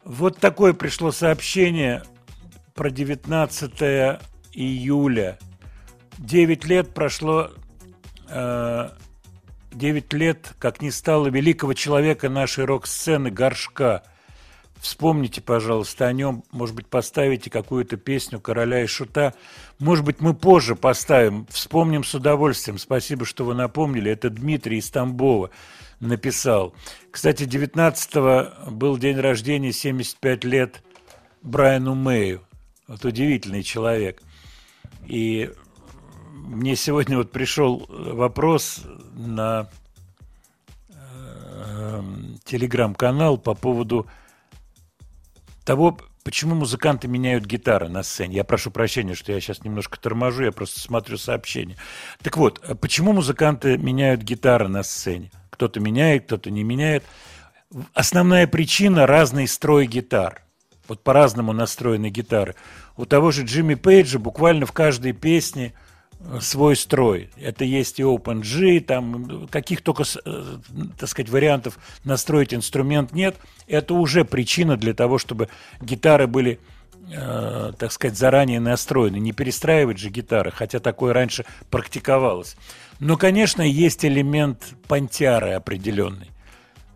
Вот такое пришло сообщение про 19 июля. 9 лет прошло э, 9 лет, как не стало великого человека нашей рок-сцены Горшка. Вспомните, пожалуйста, о нем. Может быть, поставите какую-то песню «Короля и Шута». Может быть, мы позже поставим. Вспомним с удовольствием. Спасибо, что вы напомнили. Это Дмитрий из Тамбова написал. Кстати, 19-го был день рождения, 75 лет Брайану Мэю. Вот удивительный человек. И мне сегодня вот пришел вопрос на э, телеграм-канал по поводу того, почему музыканты меняют гитары на сцене. Я прошу прощения, что я сейчас немножко торможу, я просто смотрю сообщения. Так вот, а почему музыканты меняют гитары на сцене? Кто-то меняет, кто-то не меняет. Основная причина – разный строй гитар. Вот по-разному настроены гитары. У того же Джимми Пейджа буквально в каждой песне э, свой строй. Это есть и OpenG, там каких только, э, так сказать, вариантов настроить инструмент нет. Это уже причина для того, чтобы гитары были, э, так сказать, заранее настроены. Не перестраивать же гитары, хотя такое раньше практиковалось. Но, конечно, есть элемент понтяры определенный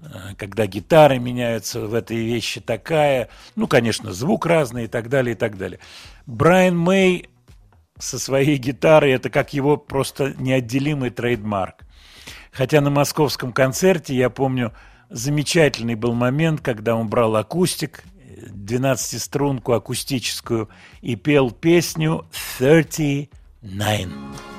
э, когда гитары меняются, в этой вещи такая, ну, конечно, звук разный и так далее, и так далее. Брайан Мэй со своей гитарой, это как его просто неотделимый трейдмарк. Хотя на московском концерте, я помню, замечательный был момент, когда он брал акустик, 12-струнку акустическую, и пел песню «39».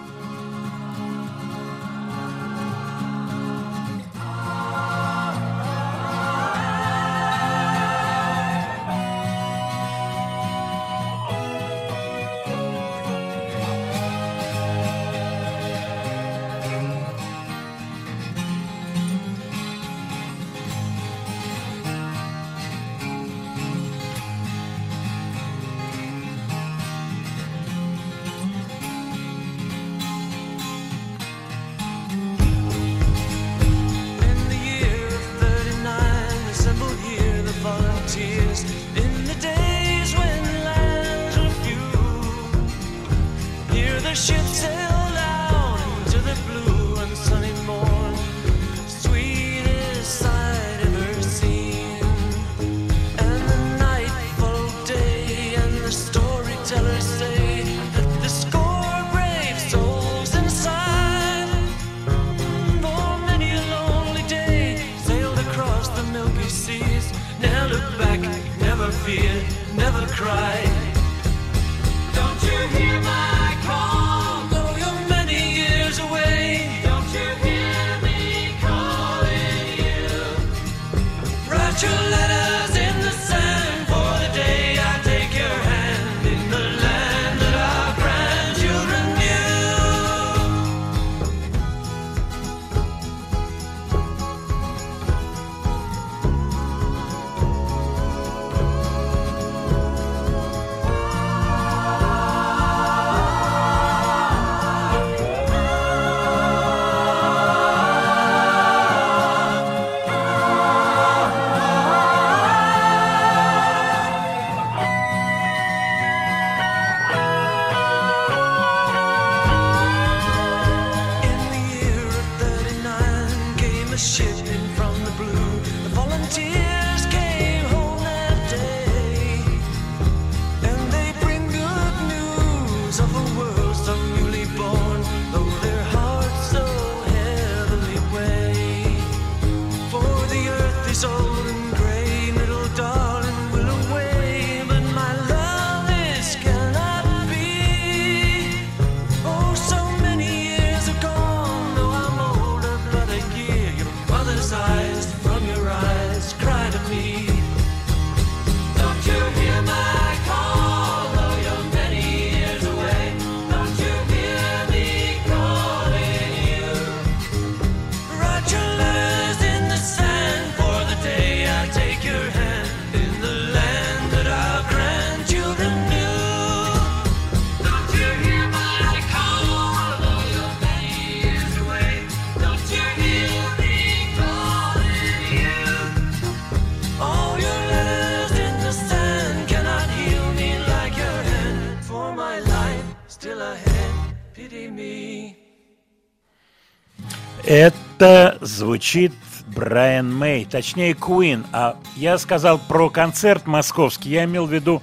Это звучит Брайан Мэй, точнее Queen. А я сказал про концерт московский, я имел в виду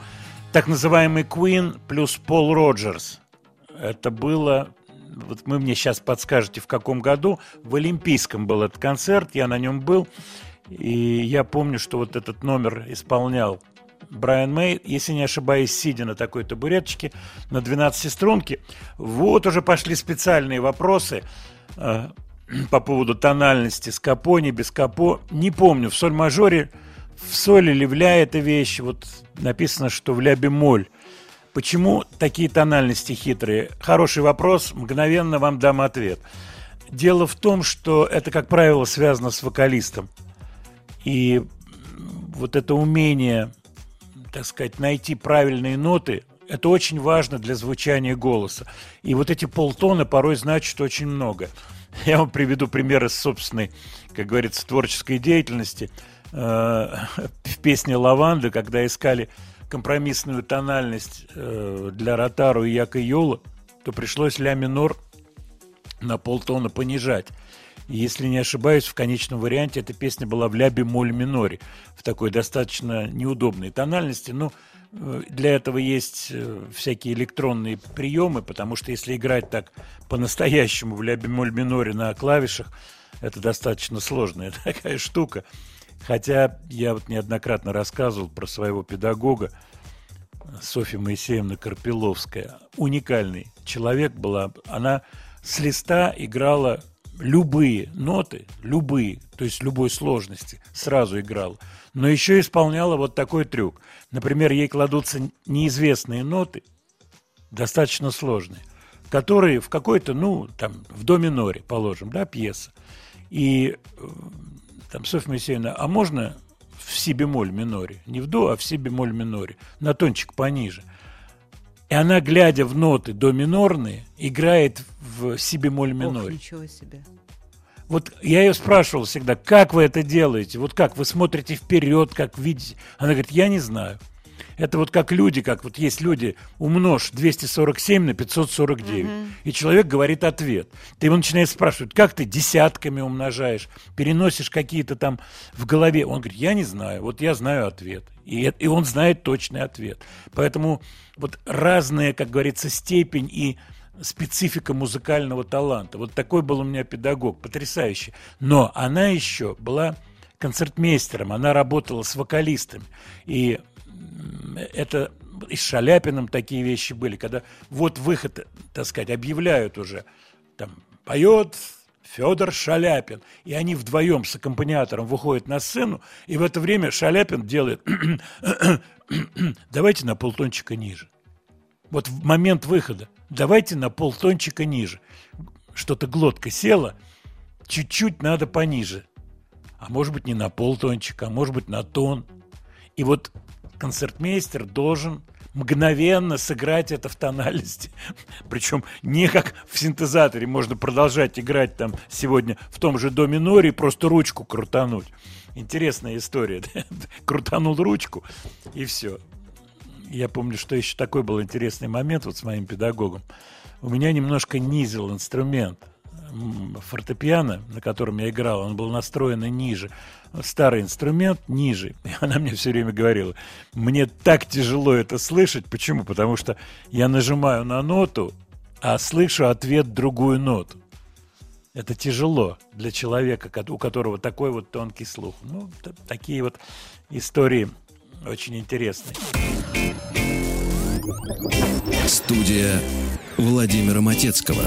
так называемый Queen плюс Пол Роджерс. Это было, вот вы мне сейчас подскажете, в каком году, в Олимпийском был этот концерт, я на нем был, и я помню, что вот этот номер исполнял Брайан Мэй, если не ошибаюсь, сидя на такой табуреточке, на 12 струнке. Вот уже пошли специальные вопросы э, по поводу тональности с капо, не без капо. Не помню, в соль-мажоре, в соль или в ля эта вещь, вот написано, что в ля бемоль. Почему такие тональности хитрые? Хороший вопрос, мгновенно вам дам ответ. Дело в том, что это, как правило, связано с вокалистом. И вот это умение, так сказать, найти правильные ноты, это очень важно для звучания голоса. И вот эти полтона порой значат очень много. Я вам приведу пример из собственной, как говорится, творческой деятельности. Э, В песне «Лаванда», когда искали компромиссную тональность э, для Ротару и Яка Йола, то пришлось ля минор на полтона понижать. Если не ошибаюсь, в конечном варианте эта песня была в ля бемоль миноре, в такой достаточно неудобной тональности. Но э, для этого есть э, всякие электронные приемы, потому что если играть так по-настоящему в ля бемоль миноре на клавишах, это достаточно сложная такая штука. Хотя я вот неоднократно рассказывал про своего педагога, Софья Моисеевна Карпиловская. Уникальный человек была. Она с листа играла любые ноты, любые, то есть любой сложности, сразу играла. Но еще исполняла вот такой трюк. Например, ей кладутся неизвестные ноты, достаточно сложные, которые в какой-то, ну, там, в до миноре, положим, да, пьеса. И э, там Софья Моисеевна, а можно в си бемоль миноре? Не в до, а в си бемоль миноре, на тончик пониже. И она, глядя в ноты до минорные, играет в си бемоль Ох, миноре. ничего себе. Вот я ее спрашивал всегда, как вы это делаете? Вот как вы смотрите вперед, как видите? Она говорит, я не знаю. Это вот как люди, как вот есть люди, умножь 247 на 549. И человек говорит ответ. Ты его начинаешь спрашивать, как ты десятками умножаешь, переносишь какие-то там в голове. Он говорит, я не знаю, вот я знаю ответ. И, и он знает точный ответ. Поэтому вот разная, как говорится, степень и специфика музыкального таланта. Вот такой был у меня педагог, потрясающий. Но она еще была концертмейстером, она работала с вокалистами. И это и с Шаляпиным такие вещи были, когда вот выход, так сказать, объявляют уже, там, поет Федор Шаляпин, и они вдвоем с аккомпаниатором выходят на сцену, и в это время Шаляпин делает давайте на полтончика ниже. Вот в момент выхода давайте на полтончика ниже. Что-то глотка села, чуть-чуть надо пониже. А может быть не на полтончика, а может быть на тон. И вот концертмейстер должен мгновенно сыграть это в тональности. Причем не как в синтезаторе можно продолжать играть там сегодня в том же до миноре и просто ручку крутануть. Интересная история. Крутанул ручку и все. Я помню, что еще такой был интересный момент вот с моим педагогом. У меня немножко низил инструмент. Фортепиано, на котором я играл, он был настроен ниже. Старый инструмент ниже. И она мне все время говорила, мне так тяжело это слышать. Почему? Потому что я нажимаю на ноту, а слышу ответ другую ноту. Это тяжело для человека, у которого такой вот тонкий слух. Ну, такие вот истории очень интересные. Студия Владимира Матецкого.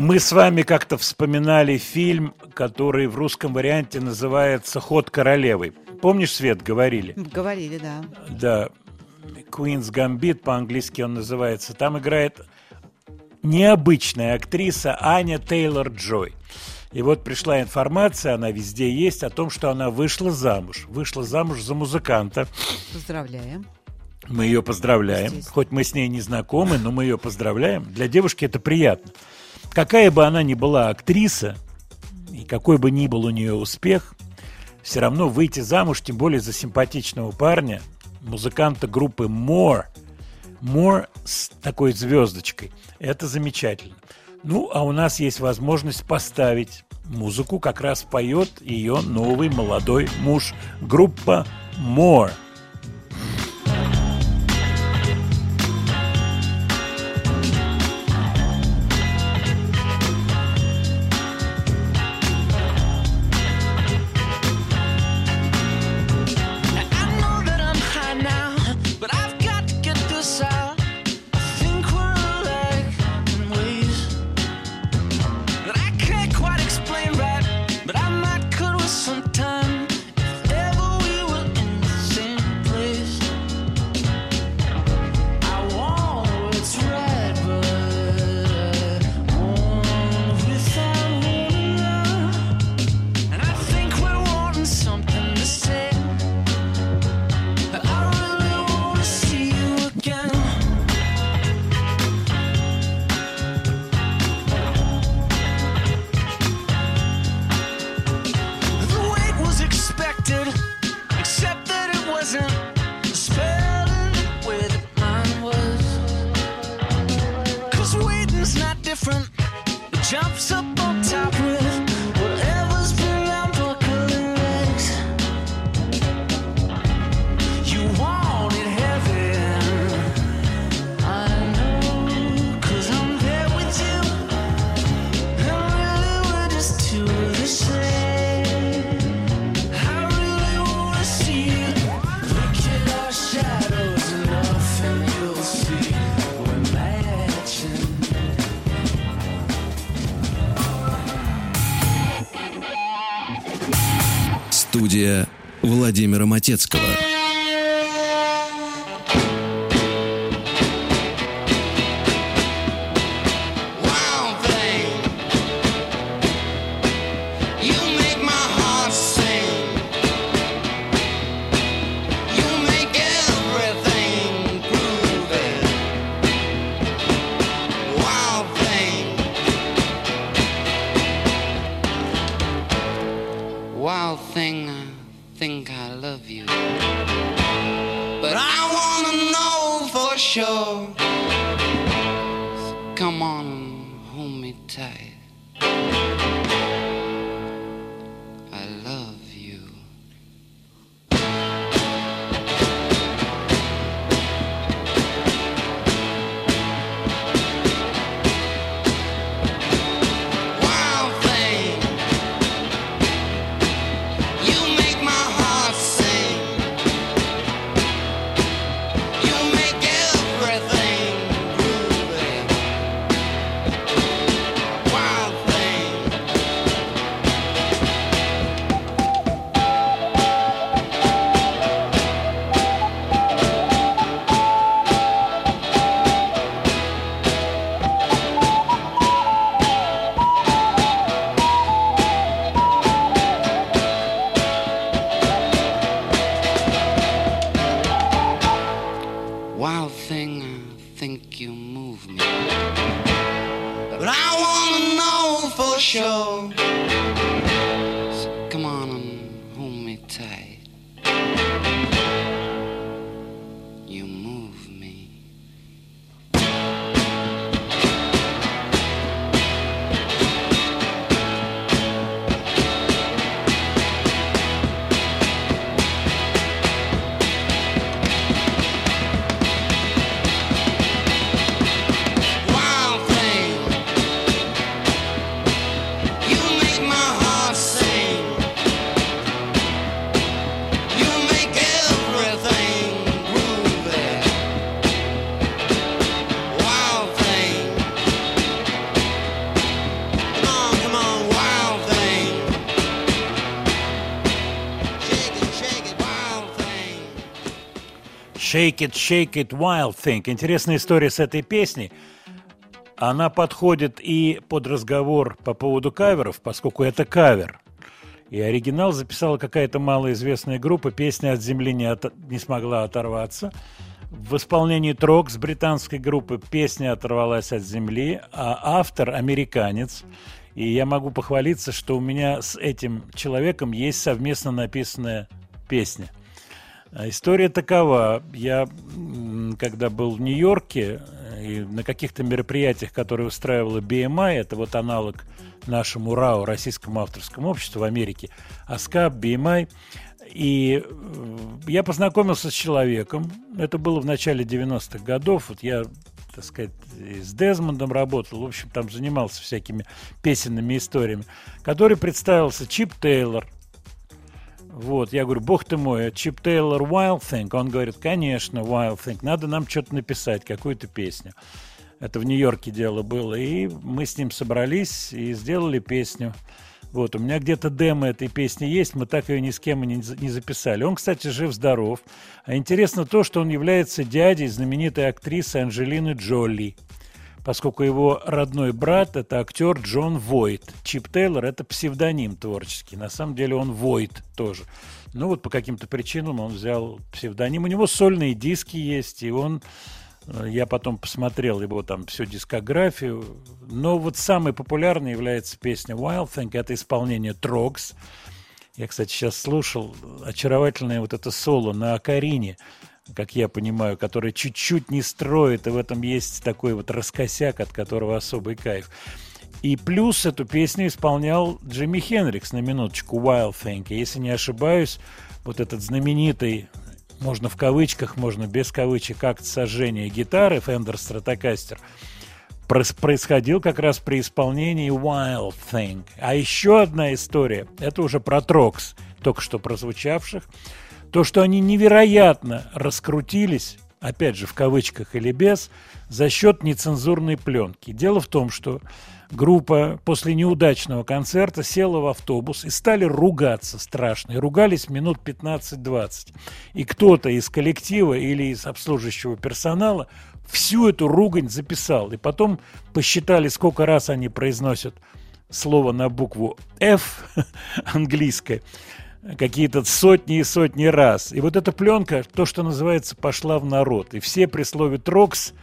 Мы с вами как-то вспоминали фильм, который в русском варианте называется «Ход королевы». Помнишь, Свет, говорили? Говорили, да. Да, Queen's Gambit, по-английски он называется. Там играет необычная актриса Аня Тейлор-Джой. И вот пришла информация, она везде есть, о том, что она вышла замуж. Вышла замуж за музыканта. Поздравляем. Мы ее поздравляем. Естественно. Хоть мы с ней не знакомы, но мы ее поздравляем. Для девушки это приятно. Какая бы она ни была актриса, и какой бы ни был у нее успех, все равно выйти замуж, тем более за симпатичного парня, музыканта группы More, More с такой звездочкой, это замечательно. Ну, а у нас есть возможность поставить музыку, как раз поет ее новый молодой муж, группа More. Shake It, Shake It, Wild Thing. Интересная история с этой песней. Она подходит и под разговор по поводу каверов, поскольку это кавер. И оригинал записала какая-то малоизвестная группа, песня от земли не, от- не смогла оторваться. В исполнении Трокс британской группы песня оторвалась от земли, а автор американец. И я могу похвалиться, что у меня с этим человеком есть совместно написанная песня. А История такова. Я, когда был в Нью-Йорке, э, и на каких-то мероприятиях, которые устраивала BMI, это вот аналог нашему РАО, Российскому авторскому обществу в Америке, АСКАП, BMI, и э, я познакомился с человеком, это было в начале 90-х годов, вот я, так сказать, с Дезмондом работал, в общем, там занимался всякими песенными историями, который представился Чип Тейлор, вот, я говорю, бог ты мой, а Чип Тейлор Wild Thing? Он говорит, конечно, Wild Thing, надо нам что-то написать, какую-то песню. Это в Нью-Йорке дело было. И мы с ним собрались и сделали песню. Вот, у меня где-то демо этой песни есть, мы так ее ни с кем не, не записали. Он, кстати, жив-здоров. А интересно то, что он является дядей знаменитой актрисы Анджелины Джоли поскольку его родной брат – это актер Джон Войт. Чип Тейлор – это псевдоним творческий. На самом деле он Войт тоже. Ну вот по каким-то причинам он взял псевдоним. У него сольные диски есть, и он э, я потом посмотрел его там всю дискографию. Но вот самой популярной является песня Wild Thing. Это исполнение Трогс. Я, кстати, сейчас слушал очаровательное вот это соло на Акарине, как я понимаю, которое чуть-чуть не строит, и в этом есть такой вот раскосяк, от которого особый кайф. И плюс эту песню исполнял Джимми Хенрикс на минуточку Wild Thing. И если не ошибаюсь, вот этот знаменитый, можно в кавычках, можно без кавычек, акт сожжения гитары Fender Stratocaster происходил как раз при исполнении Wild Thing. А еще одна история, это уже про Трокс, только что прозвучавших, то, что они невероятно раскрутились, опять же, в кавычках или без, за счет нецензурной пленки. Дело в том, что группа после неудачного концерта села в автобус и стали ругаться страшно. И ругались минут 15-20. И кто-то из коллектива или из обслуживающего персонала всю эту ругань записал. И потом посчитали, сколько раз они произносят слово на букву F английское какие-то сотни и сотни раз. И вот эта пленка, то, что называется, пошла в народ. И все при слове «трокс»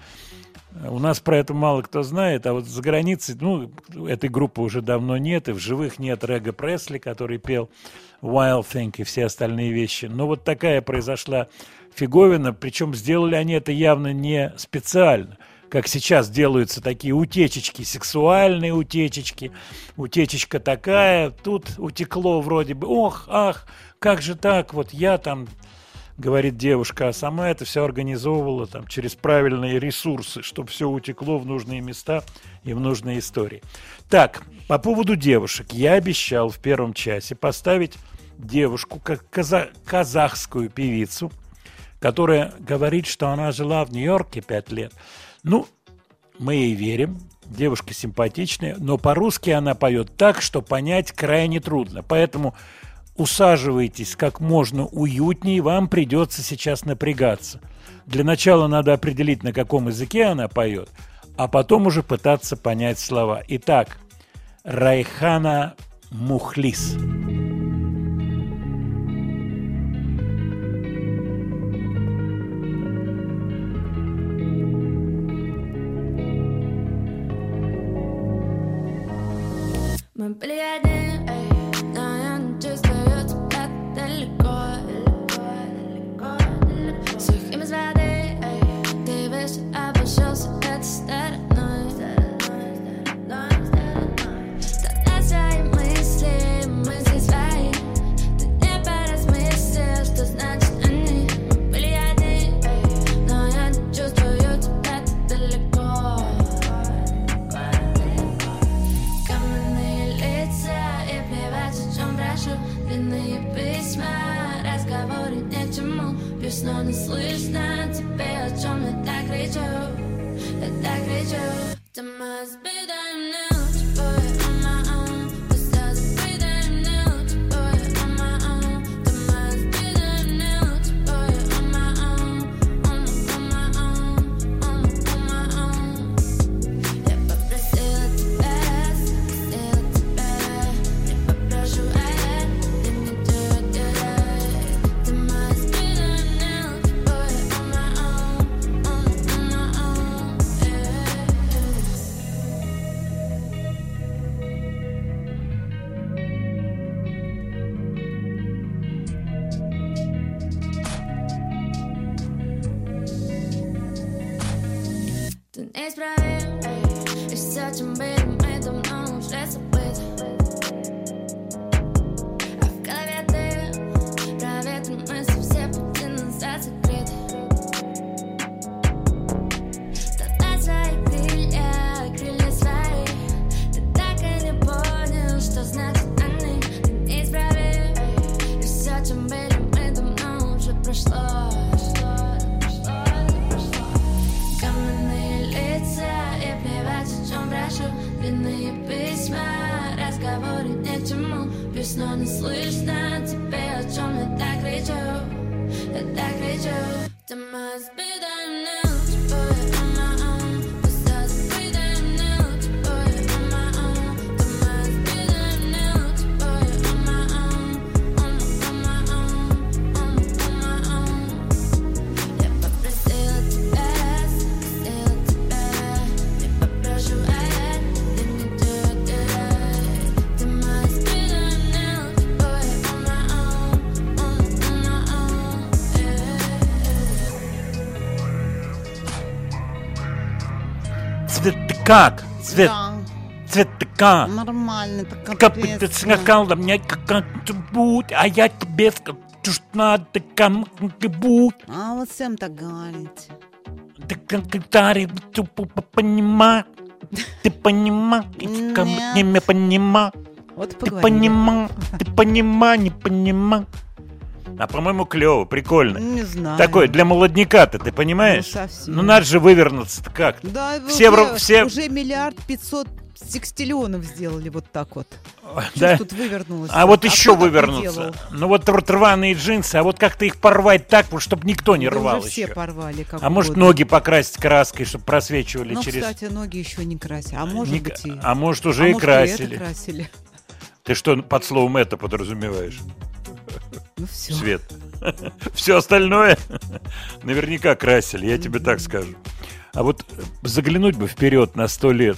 У нас про это мало кто знает, а вот за границей, ну, этой группы уже давно нет, и в живых нет Рега Пресли, который пел Wild Thing и все остальные вещи. Но вот такая произошла фиговина, причем сделали они это явно не специально как сейчас делаются такие утечечки, сексуальные утечечки, утечечка такая, тут утекло вроде бы, ох, ах, как же так, вот я там, говорит девушка, а сама это все организовывала там через правильные ресурсы, чтобы все утекло в нужные места и в нужные истории. Так, по поводу девушек, я обещал в первом часе поставить девушку, как каза- казахскую певицу, которая говорит, что она жила в Нью-Йорке пять лет. Ну, мы ей верим, девушка симпатичная, но по-русски она поет так, что понять крайне трудно. Поэтому усаживайтесь как можно уютнее, вам придется сейчас напрягаться. Для начала надо определить, на каком языке она поет, а потом уже пытаться понять слова. Итак, Райхана Мухлис. Мы как? Цвет, цвет ты как? нормально, так Как ты капец, да. сказал, да мне как-нибудь, а я тебе скажу, что надо кому-нибудь. А вот всем так говорите. Ты гитаре тупо понимаешь? Ты понимаешь? Не me понимаешь? Вот Ты понимаешь? Ты понимаешь, не понимаешь? А по-моему, клево, прикольно. Не знаю. Такой для молодняка-то, ты понимаешь? Ну, совсем. Ну, надо же вывернуться-то как Да, Все уже, все- уже миллиард пятьсот секстиллионов сделали вот так вот. Да. тут вывернулось? А вот кто еще так вывернуться. Ну вот рв- рваные джинсы, а вот как-то их порвать так, вот, чтобы никто не Да рвал уже все еще. порвали. Как А может угодно. ноги покрасить краской, чтобы просвечивали Ну, через... кстати, ноги еще не красят. А может Не- быть и... А может уже а и может, красили. это красили. Ты что под словом это подразумеваешь? Ну все. Свет. Все остальное наверняка красили, я тебе так скажу. А вот заглянуть бы вперед на сто лет.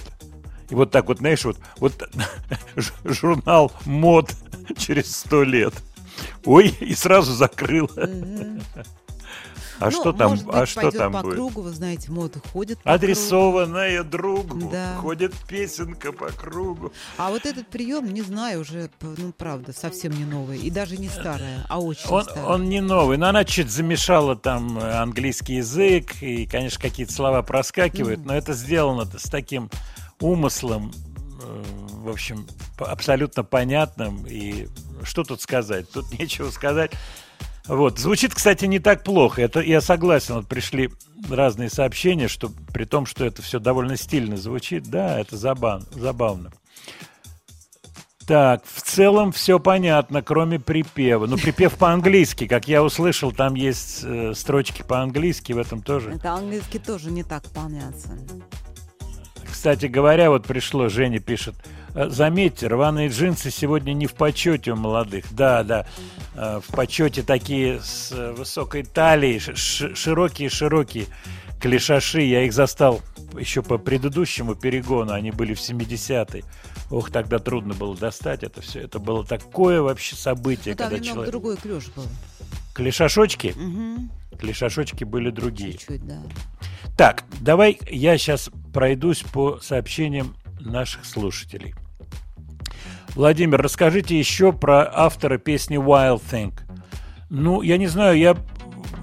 И вот так вот, знаешь, вот, вот журнал мод через сто лет. Ой, и сразу закрыл. А Ну, что там, может быть, а что там по будет? кругу, вы знаете, мода ходит кругу. Адресованная другу. Да. Ходит песенка по кругу. А вот этот прием, не знаю, уже, ну, правда, совсем не новый. И даже не старая, а очень Он, старая. он не новый, но она чуть замешала там э, английский язык, и, конечно, какие-то слова проскакивают, но это сделано с таким умыслом, э, в общем, абсолютно понятным. И что тут сказать? Тут нечего сказать. Вот. Звучит, кстати, не так плохо. Это я согласен. Вот пришли разные сообщения, что при том, что это все довольно стильно звучит, да, это забавно. забавно. Так, в целом все понятно, кроме припева. Ну, припев по-английски, как я услышал, там есть э, строчки по-английски, в этом тоже. Это английский тоже не так понятно. Кстати говоря, вот пришло, Женя пишет, «Э, заметьте, рваные джинсы сегодня не в почете у молодых. Да, да, в почете такие с э, высокой талией, широкие-широкие клешаши. Я их застал еще по предыдущему перегону, они были в 70-е. Ох, тогда трудно было достать это все. Это было такое вообще событие, Ну, там когда человек... другой клеш был. Клешашочки? Мгм. Клешашочки были другие. Чуть-чуть, да. Так, давай я сейчас пройдусь по сообщениям наших слушателей. Владимир, расскажите еще про автора песни Wild Thing. Ну, я не знаю, я...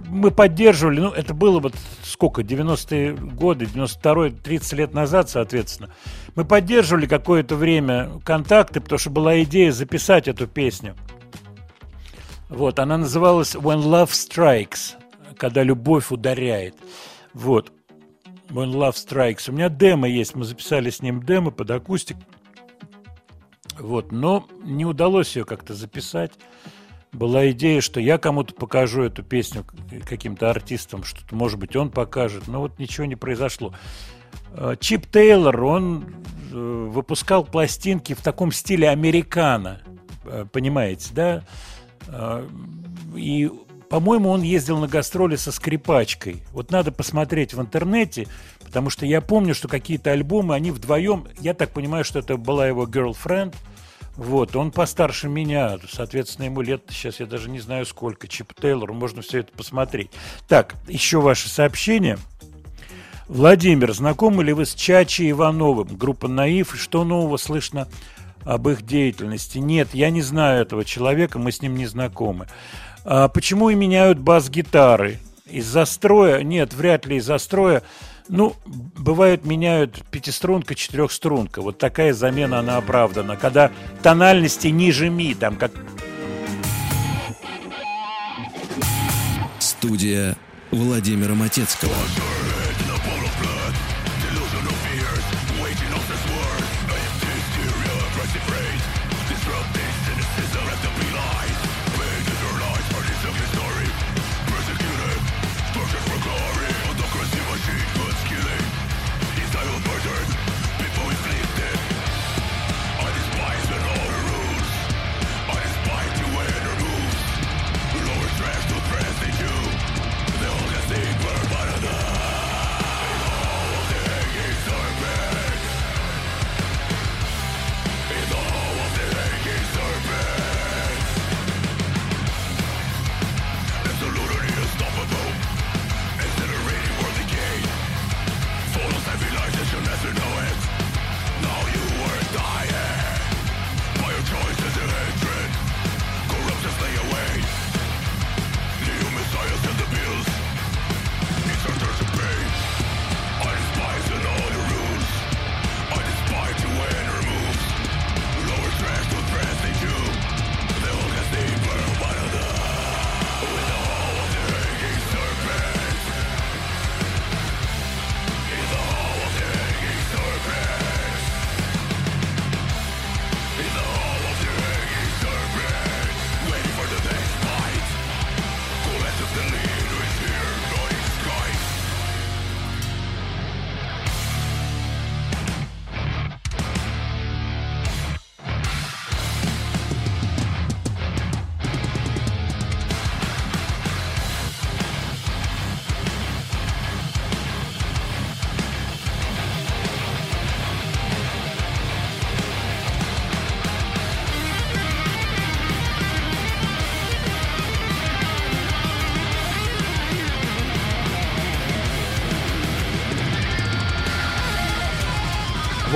мы поддерживали, ну, это было вот сколько, 90-е годы, 92-й, 30 лет назад, соответственно. Мы поддерживали какое-то время контакты, потому что была идея записать эту песню. Вот, она называлась When Love Strikes, когда любовь ударяет. Вот. When Love Strikes. У меня демо есть, мы записали с ним демо под акустик. Вот, но не удалось ее как-то записать. Была идея, что я кому-то покажу эту песню, каким-то артистам, что-то, может быть, он покажет, но вот ничего не произошло. Э, Чип Тейлор, он э, выпускал пластинки в таком стиле американо, э, понимаете, да? Э, И, по-моему, он ездил на гастроли со скрипачкой. Вот надо посмотреть в интернете, потому что я помню, что какие-то альбомы, они вдвоем, я так понимаю, что это была его girlfriend, вот, он постарше меня, соответственно, ему лет, сейчас я даже не знаю сколько, Чип Тейлор, можно все это посмотреть. Так, еще ваше сообщение. Владимир, знакомы ли вы с Чачи Ивановым, группа «Наив», что нового слышно об их деятельности? Нет, я не знаю этого человека, мы с ним не знакомы. А почему и меняют бас-гитары? Из-за строя? Нет, вряд ли из-за строя. Ну, бывает, меняют пятиструнка, четырехструнка. Вот такая замена, она оправдана. Когда тональности ниже ми, там как Студия Владимира Матецкого.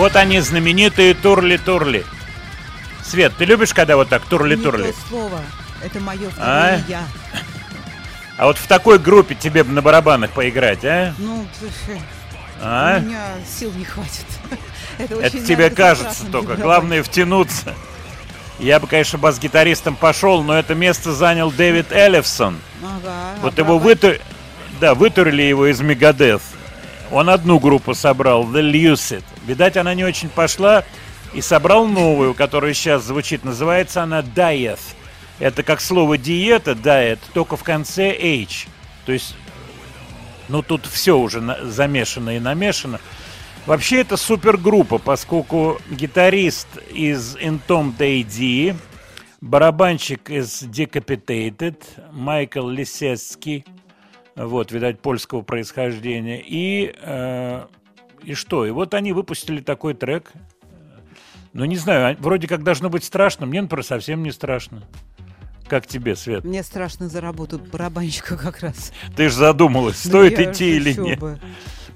Вот они, знаменитые турли-турли. Свет, ты любишь, когда вот так Не турли-турли? то слово. Это мое А? я. А вот в такой группе тебе бы на барабанах поиграть, а? Ну, слушай, А? у меня сил не хватит. Это, Это тебе кажется только. Главное втянуться. Я бы, конечно, бас-гитаристом пошел, но это место занял Дэвид Эллифсон. Ага, Вот а его вытур... Да, вытурили его из Мегадeth. Он одну группу собрал, The Lucid. Видать, она не очень пошла и собрал новую, которая сейчас звучит. Называется она Diet. Это как слово диета, diet, только в конце H. То есть, ну тут все уже замешано и намешано. Вообще это супергруппа, поскольку гитарист из Entombed AD, барабанщик из Decapitated, Майкл Лисецкий, вот, видать, польского происхождения, и, э, и что? И вот они выпустили такой трек. Ну, не знаю, а- вроде как должно быть страшно, мне, например, совсем не страшно. Как тебе, Свет? Мне страшно за работу барабанщика как раз. Ты же задумалась, Ну, стоит идти или нет. бы.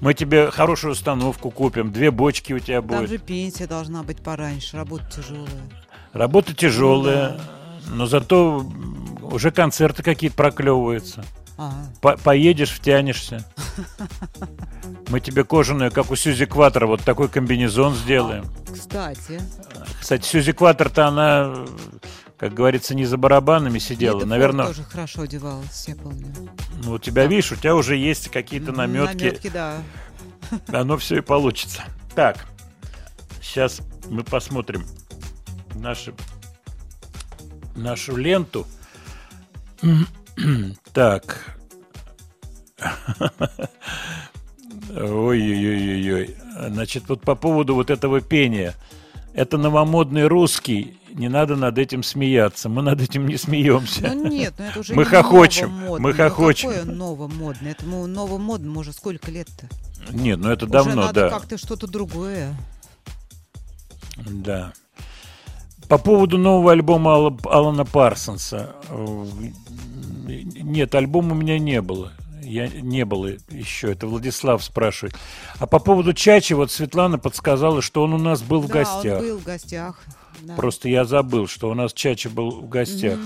Мы тебе хорошую установку купим, две бочки у тебя Там будет. же пенсия должна быть пораньше, работа тяжелая. Работа тяжелая, но зато уже концерты какие-то проклевываются. По- поедешь, втянешься. Мы тебе кожаную, как у Сьюзи Кватера, вот такой комбинезон сделаем. Кстати, Кстати, Сьюзи Кватер-то она, как говорится, не за барабанами сидела. Форд Наверное, тоже хорошо одевалась, я помню. ну, у тебя, видишь, у тебя уже есть какие-то наметки. Наметки, да. Оно все и получится. Так, сейчас мы посмотрим наши, нашу ленту. Так. Ой-ой-ой-ой. Значит, вот по поводу вот этого пения. Это новомодный русский. Не надо над этим смеяться. Мы над этим не смеемся. Ну нет, ну это уже Мы не хохочем, новомодно. мы Ну хохочем. какое новомодное? Это ну, новомодно уже сколько лет-то? Нет, ну это уже давно, надо да. как-то что-то другое. Да. По поводу нового альбома Алла- Алана Парсонса. Нет, альбома у меня не было. Я не был еще. Это Владислав спрашивает. А по поводу Чачи, вот Светлана подсказала, что он у нас был в да, гостях. он был в гостях. да. Просто я забыл, что у нас Чача был в гостях.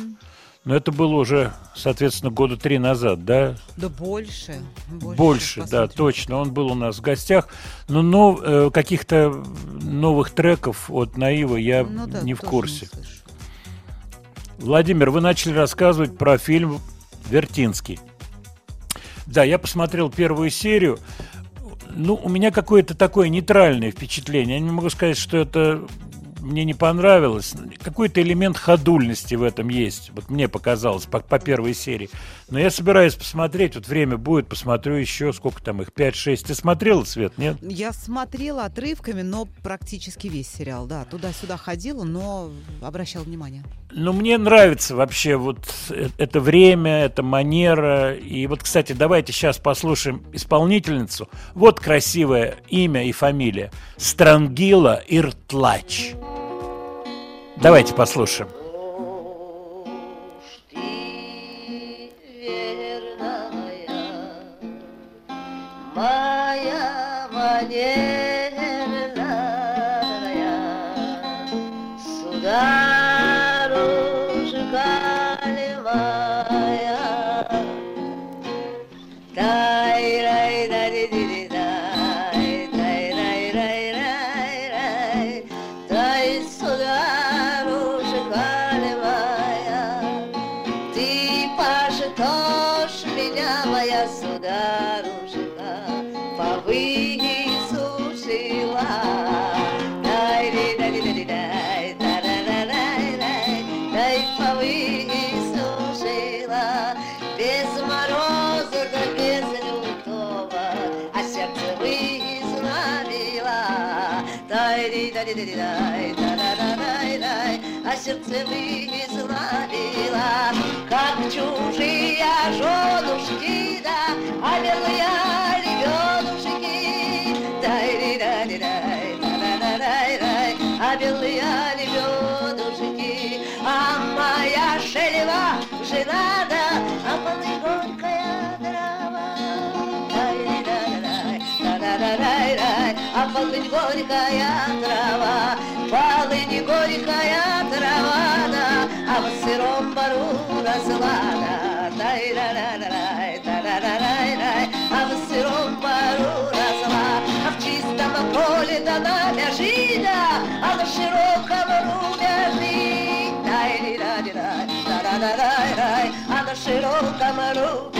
Но это было уже, соответственно, года три назад, да? Да больше. Больше, Сейчас да, точно. Он был у нас в гостях. Но нов- э, каких-то новых треков от Наива я Ну да, не в курсе. слышу. Владимир, вы начали рассказывать про фильм «Вертинский». Да, я посмотрел первую серию. Ну, у меня какое-то такое нейтральное впечатление. Я не могу сказать, что это мне не понравилось. Какой-то элемент ходульности в этом есть. Вот мне показалось по, по первой серии. Но я собираюсь посмотреть. Вот время будет, посмотрю еще. Сколько там их? 5-6. Ты смотрела, Свет, нет? Я смотрела отрывками, но практически весь сериал, да. Туда-сюда ходила, но обращала внимание. Ну, мне нравится вообще вот э- это время, эта манера. И вот, кстати, давайте сейчас послушаем исполнительницу. Вот красивое имя и фамилия. Странгила Иртлач. Давайте послушаем. Моя манерная, а сердце вызнобило, как чужие женушки, да, а белые ребенушки. дай дай дай ра рай рай а белые ребенушки, а моя шельва женада, а полы полынь горькая трава, полынь горькая трава, да, а в сыром бару разлада. Дай-да-да-да-дай, да-да-да-дай-дай, а в сыром бару разлад, а в чистом поле да на да, а на широком рубеже. Дай-ди-да-ди-дай, да-да-да-дай-дай, а на широком рубеже.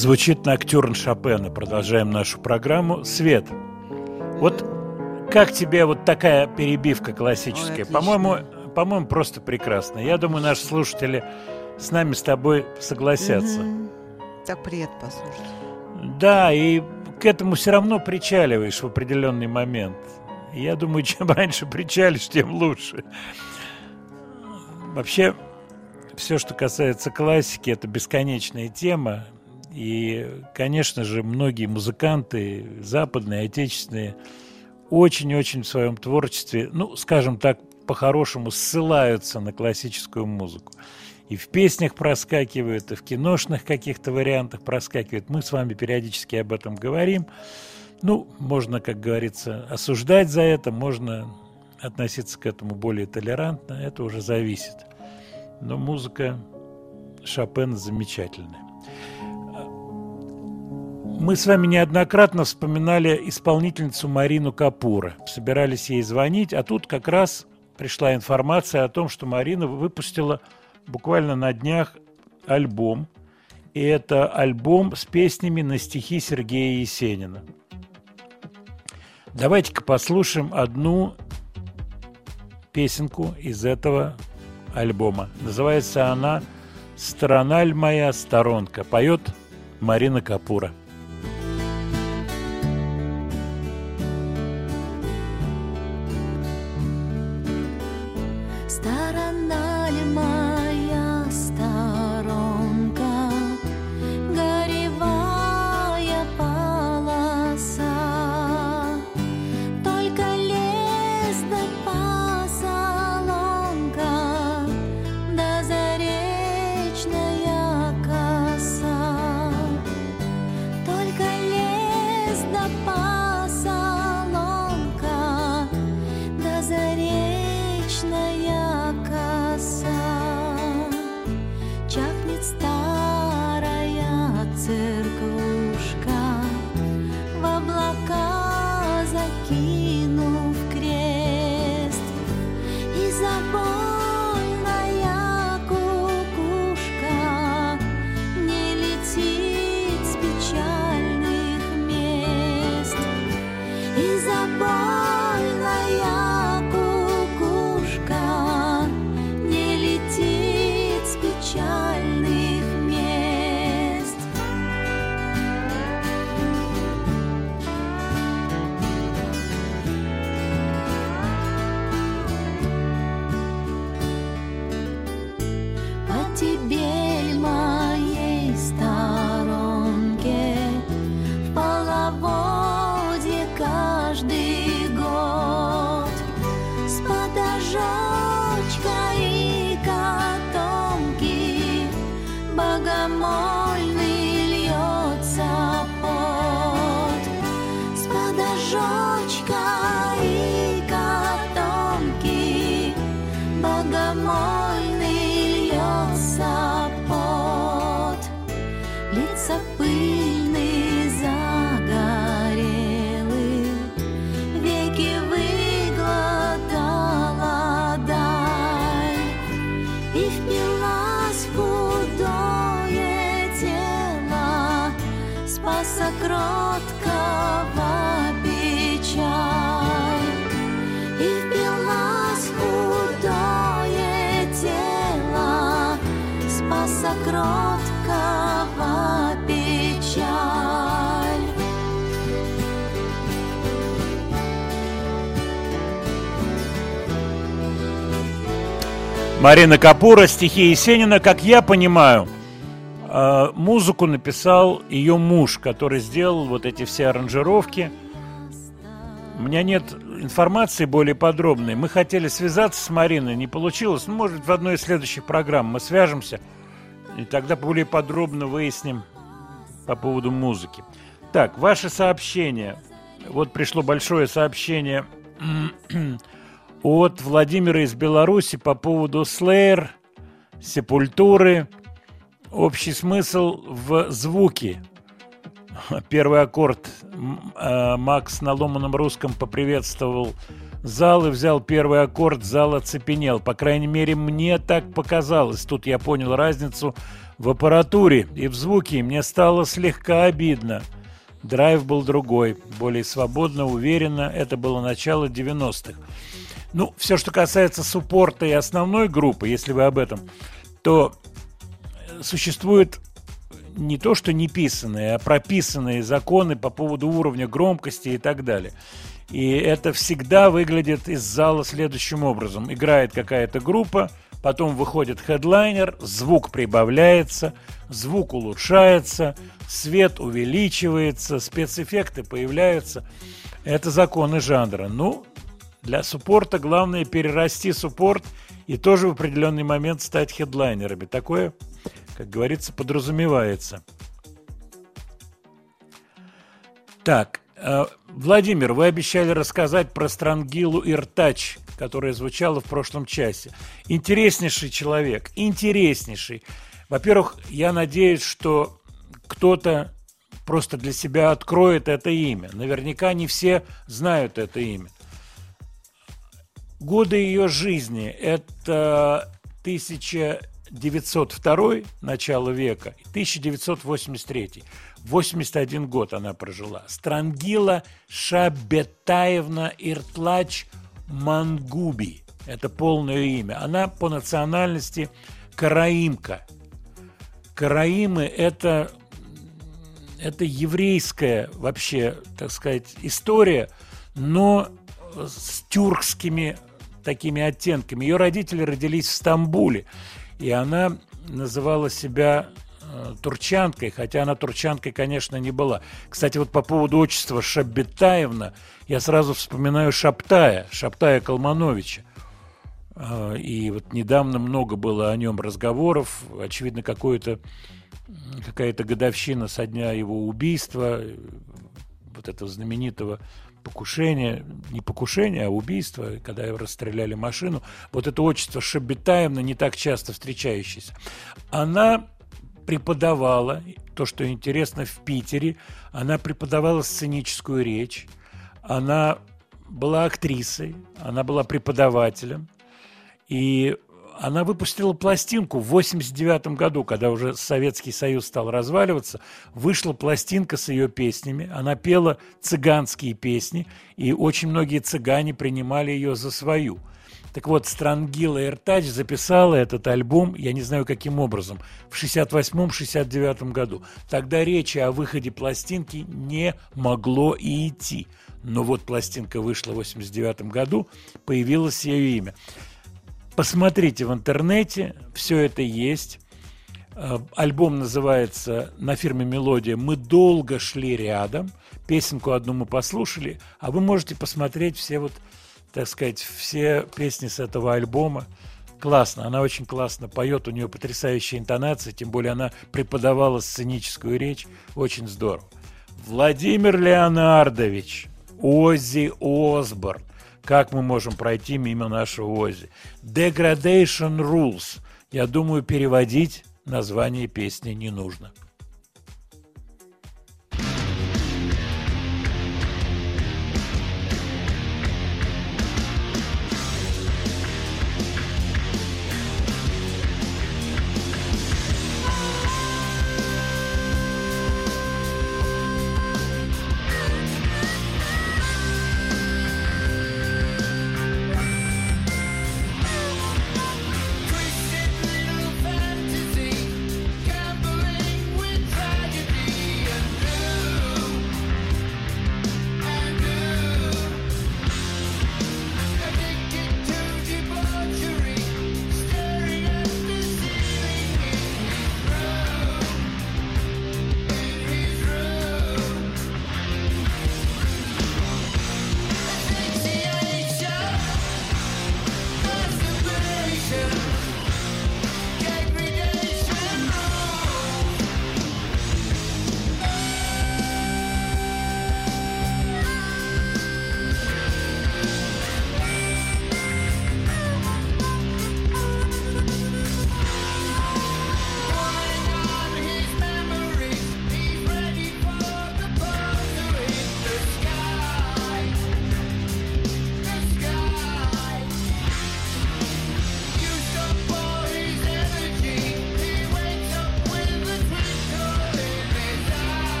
Звучит ноктюрн Шопена. Продолжаем нашу программу. Свет, вот как тебе вот такая перебивка классическая? Ой, по-моему, по-моему, просто прекрасно. Я думаю, наши слушатели с нами с тобой согласятся. Мгм. Так приятно послушать. Да, и к этому все равно причаливаешь в определенный момент. Я думаю, чем раньше причалишь, тем лучше. Вообще, все, что касается классики, это бесконечная тема. И, конечно же, многие музыканты, западные, отечественные, очень-очень в своем творчестве, ну, скажем так, по-хорошему ссылаются на классическую музыку. И в песнях проскакивают, и в киношных каких-то вариантах проскакивает. Мы с вами периодически об этом говорим. Ну, можно, как говорится, осуждать за это, можно относиться к этому более толерантно, это уже зависит. Но музыка Шопена замечательная. Мы с вами неоднократно вспоминали исполнительницу Марину Капура. Собирались ей звонить, а тут как раз пришла информация о том, что Марина выпустила буквально на днях альбом. И это альбом с песнями на стихи Сергея Есенина. Давайте-ка послушаем одну песенку из этого альбома. Называется она «Сторона ль моя, сторонка». Поет Марина Капура. Марина Капура, стихи Есенина, как я понимаю, э, музыку написал ее муж, который сделал вот эти все аранжировки. У меня нет информации более подробной. Мы хотели связаться с Мариной, не получилось. Ну, может, в одной из следующих программ мы свяжемся и тогда более подробно выясним по поводу музыки. Так, ваши сообщения. Вот пришло большое сообщение от Владимира из Беларуси по поводу Slayer, Сепультуры. Общий смысл в звуке. Первый аккорд э, Макс на ломаном русском поприветствовал зал и взял первый аккорд, зал оцепенел. По крайней мере, мне так показалось. Тут я понял разницу в аппаратуре и в звуке, мне стало слегка обидно. Драйв был другой, более свободно, уверенно. Это было начало 90-х. Ну, все, что касается суппорта и основной группы, если вы об этом, то э, существует не то, что не писанные, а прописанные законы по поводу уровня громкости и так далее. И это всегда выглядит из зала следующим образом. Играет какая-то группа, потом выходит хедлайнер, звук прибавляется, звук улучшается, свет увеличивается, спецэффекты появляются. Это законы жанра. Ну, для суппорта главное перерасти суппорт и тоже в определенный момент стать хедлайнерами. Такое, как говорится, подразумевается. Так, э, Владимир, вы обещали рассказать про Странгилу Иртач, которая звучала в прошлом часе. Интереснейший человек, интереснейший. Во-первых, я надеюсь, что кто-то просто для себя откроет это имя. Наверняка не все знают это имя. Годы ее жизни – это 1902, начало века, и 1983. 81 год она прожила. Странгила Шабетаевна Иртлач Мангуби. Это полное имя. Она по национальности караимка. Караимы – это, это еврейская вообще, так сказать, история, но с тюркскими такими оттенками. Ее родители родились в Стамбуле, и она называла себя э, турчанкой, хотя она турчанкой, конечно, не была. Кстати, вот по поводу отчества Шабетаевна, я сразу вспоминаю Шаптая, Шаптая Калмановича. Э, И вот недавно много было о нем разговоров. Очевидно, какое-то какая-то годовщина со дня его убийства, э, вот этого знаменитого покушения, не покушения, а убийства, когда расстреляли машину. Вот это отчество Шабитаевна, не так часто встречающееся. Она преподавала, то, что интересно, в Питере, она преподавала сценическую речь, она была актрисой, она была преподавателем, и она выпустила пластинку в 89 году, когда уже Советский Союз стал разваливаться. Вышла пластинка с ее песнями. Она пела цыганские песни, и очень многие цыгане принимали ее за свою. Так вот, Странгила Иртач записала этот альбом, я не знаю каким образом, в 68-69 году. Тогда речи о выходе пластинки не могло и идти. Но вот пластинка вышла в 89 году, появилось ее имя. Посмотрите в интернете, все это есть. Э, Альбом называется на фирме «Мелодия» «Мы долго шли рядом». Песенку одну мы послушали, а вы можете посмотреть все вот, так сказать, все песни с этого альбома. Классно, она очень классно поет, у нее потрясающая интонация, тем более она преподавала сценическую речь, очень здорово. Владимир Леонардович, Оззи Осборн, как мы можем пройти мимо нашего Ози? Degradation Rules. Я думаю, переводить название песни не нужно.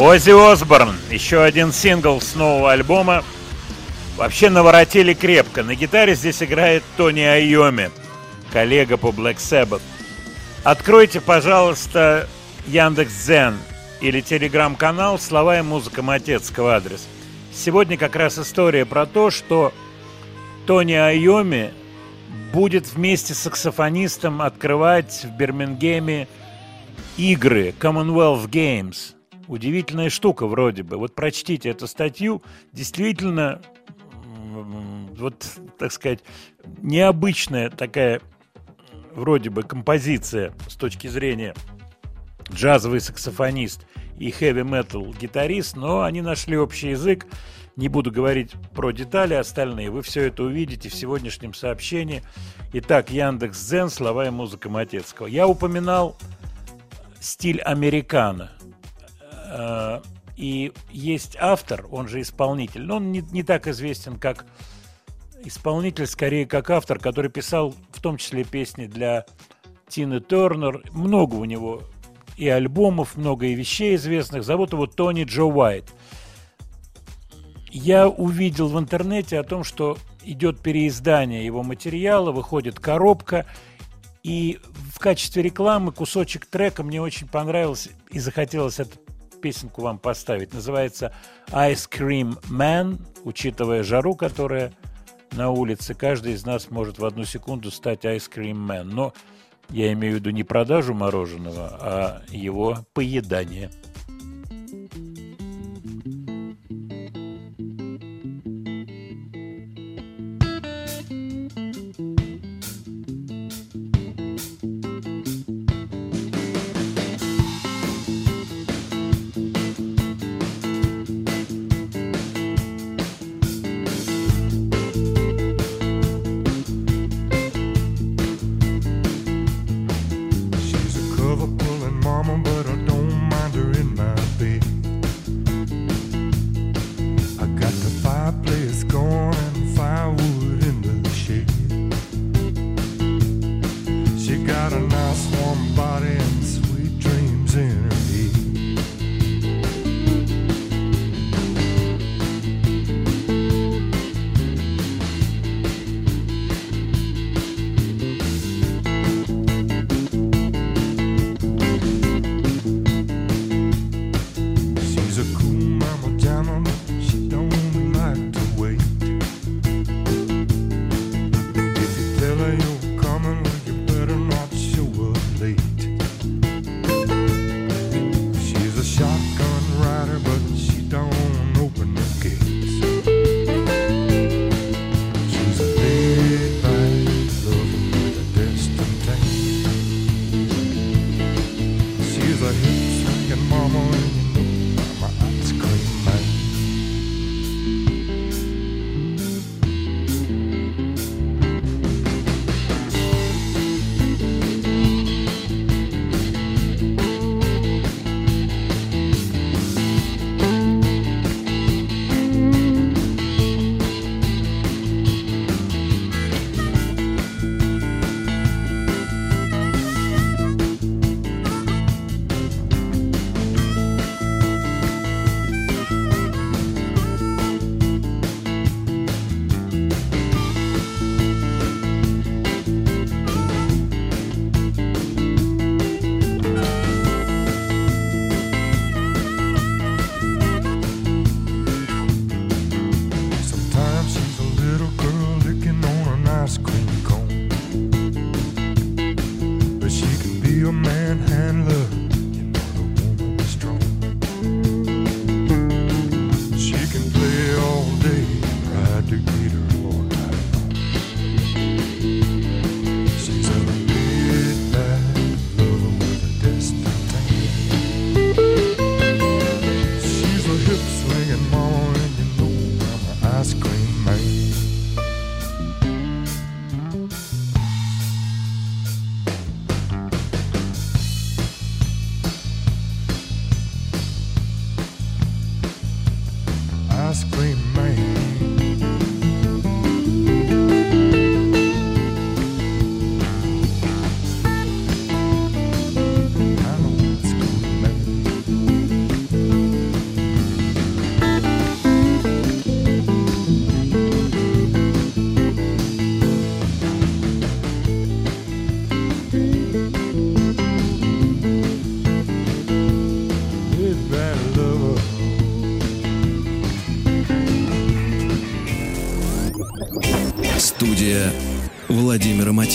Оззи Осборн. Еще один сингл с нового альбома. Вообще наворотили крепко. На гитаре здесь играет Тони Айоми, коллега по Black Sabbath. Откройте, пожалуйста, Яндекс Дзен или телеграм-канал «Слова и музыка Матецкого» адрес. Сегодня как раз история про то, что Тони Айоми будет вместе с саксофонистом открывать в Бирмингеме игры Commonwealth Games. Удивительная штука вроде бы. Вот прочтите эту статью. Действительно, вот, так сказать, необычная такая вроде бы композиция с точки зрения джазовый саксофонист и хэви-метал гитарист, но они нашли общий язык. Не буду говорить про детали остальные, вы все это увидите в сегодняшнем сообщении. Итак, Яндекс Дзен, слова и музыка Матецкого. Я упоминал стиль американо. Э, И есть автор, он же исполнитель, но он не, не так известен, как исполнитель, скорее как автор, который писал в том числе песни для Тины Тернер. Много у него и альбомов, много и вещей известных. Зовут его Тони Джо Уайт. Я увидел в интернете о том, что идет переиздание его материала, выходит коробка, и в качестве рекламы кусочек трека мне очень понравился и захотелось эту песенку вам поставить. Называется Ice Cream Man, учитывая жару, которая на улице. Каждый из нас может в одну секунду стать Ice Cream Man. Но я имею в виду не продажу мороженого, а его поедание.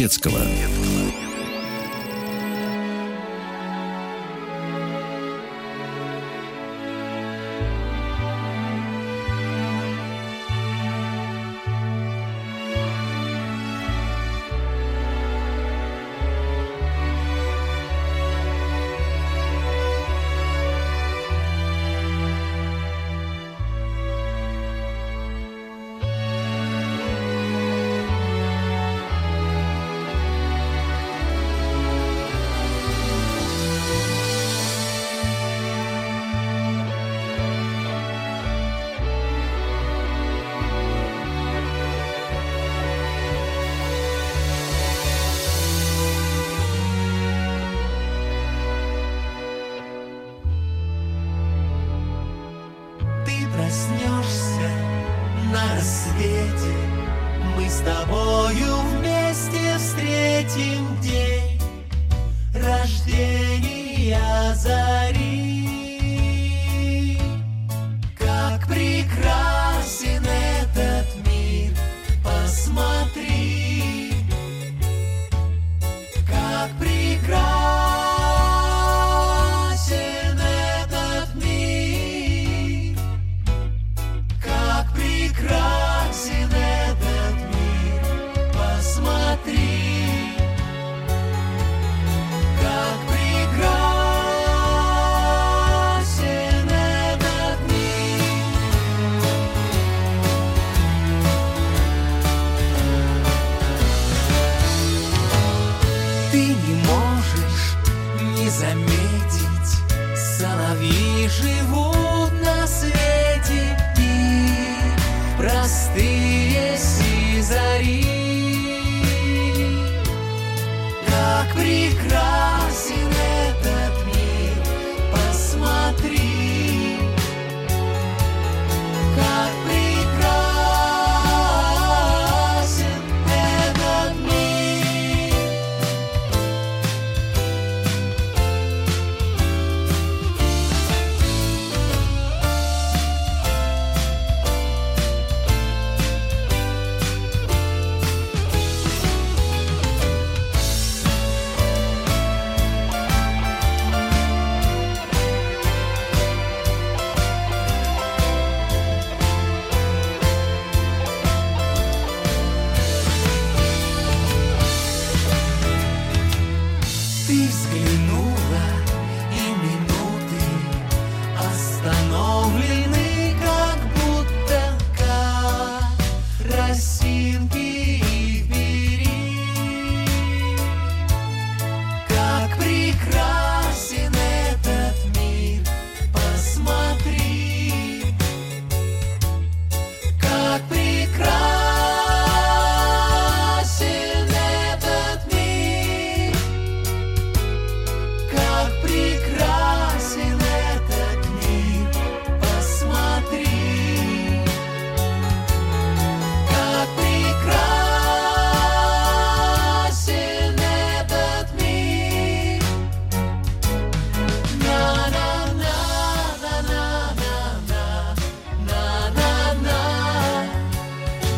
Высоцкого.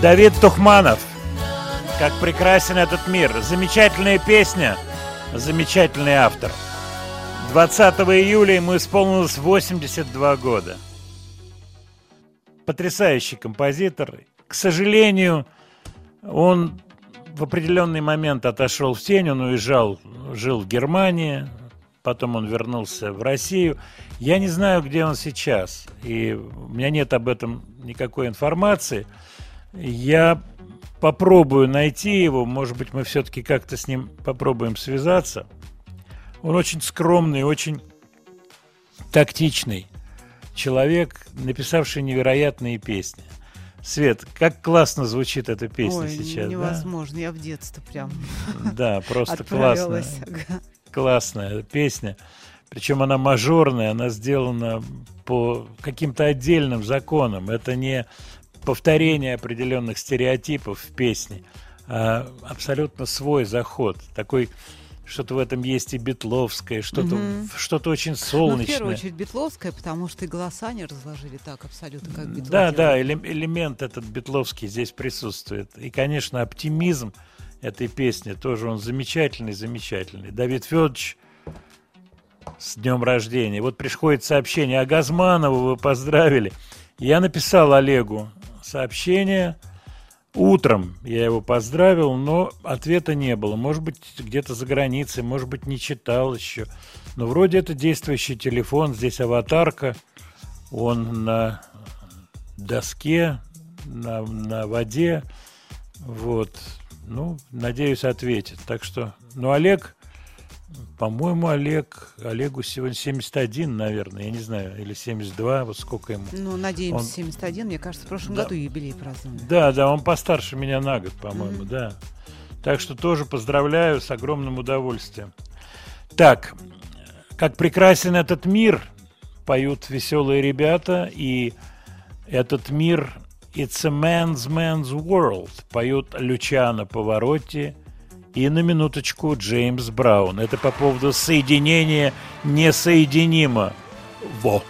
Давид Тухманов. Как прекрасен этот мир. Замечательная песня. Замечательный автор. 20 июля ему исполнилось 82 года. Потрясающий композитор. К сожалению, он в определенный момент отошел в тень, он уезжал, жил в Германии, потом он вернулся в Россию. Я не знаю, где он сейчас, и у меня нет об этом никакой информации. Я попробую найти его, может быть, мы все-таки как-то с ним попробуем связаться. Он очень скромный, очень тактичный человек, написавший невероятные песни. Свет, как классно звучит эта песня Ой, сейчас, да? невозможно. Я в детство прям Да, просто классно. Ага. Классная песня. Причем она мажорная, она сделана по каким-то отдельным законам. Это не повторение определенных стереотипов в песне, а абсолютно свой заход. Такой что-то в этом есть и битловское, что-то Мгм. что-то очень Ну, в солнечное. первую очередь Бетловская, потому что и голоса не разложили так абсолютно, как Битлы Да, да, элемент этот битловский здесь присутствует. И, конечно, оптимизм этой песни. Тоже он замечательный, замечательный. Давид Федорович, с днем рождения. Вот приходит сообщение, а Газманова вы поздравили. Я написал Олегу сообщение утром. Я его поздравил, но ответа не было. Может быть, где-то за границей, может быть, не читал еще. Но вроде это действующий телефон, здесь аватарка. Он на доске, на, на воде. Вот. Ну, надеюсь, ответит. Так что, ну, Олег, по-моему, Олег, Олегу сегодня 71, наверное, я не знаю, или 72, вот сколько ему. Ну, надеемся, Он- 71. Мне кажется, в прошлом Да. году юбилей праздновали. Да, да, он постарше меня на год, по-моему, Мгм. да. Так что тоже поздравляю с огромным удовольствием. Так, как прекрасен этот мир, поют веселые ребята, и этот мир It's a man's man's world, поют Лючано Поворотти и на минуточку Джеймс Браун. Это по поводу соединения несоединимо. Во.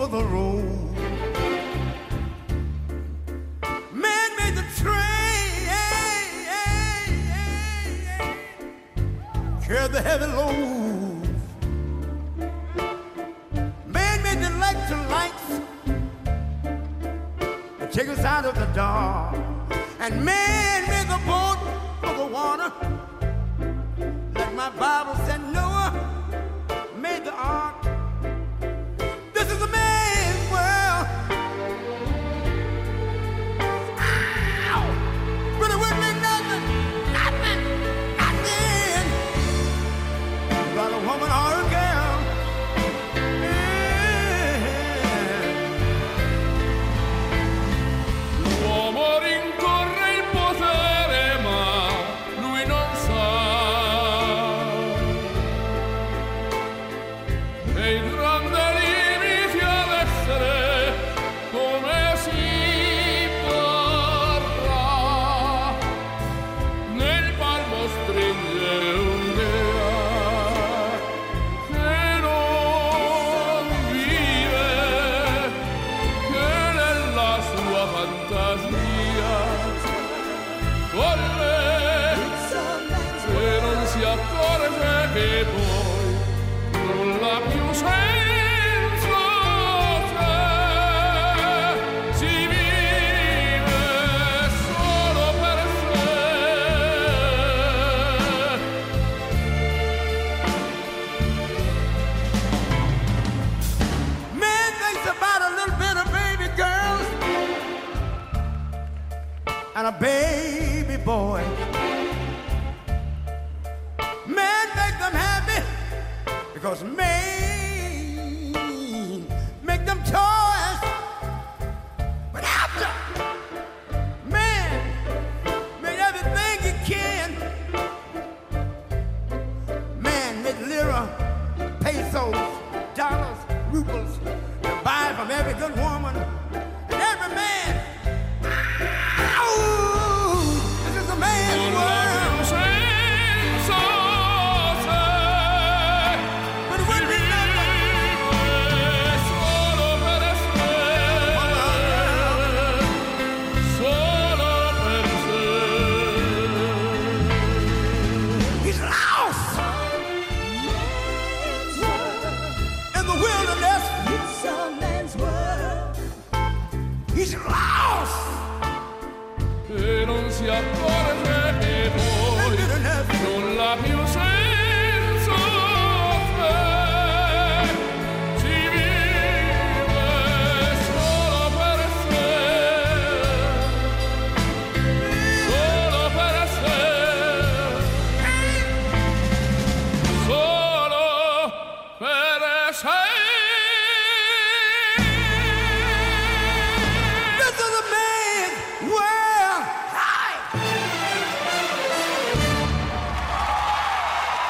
Over the road. Man made the train, carry the heavy load. Man made the electric lights to take us out of the dark. And man made the boat for the water. Like my Bible said, Noah made the ark. Che poi ha più senso se si vive solo per sé. Man thinks about a little bit of baby girls and a baby boy. Because man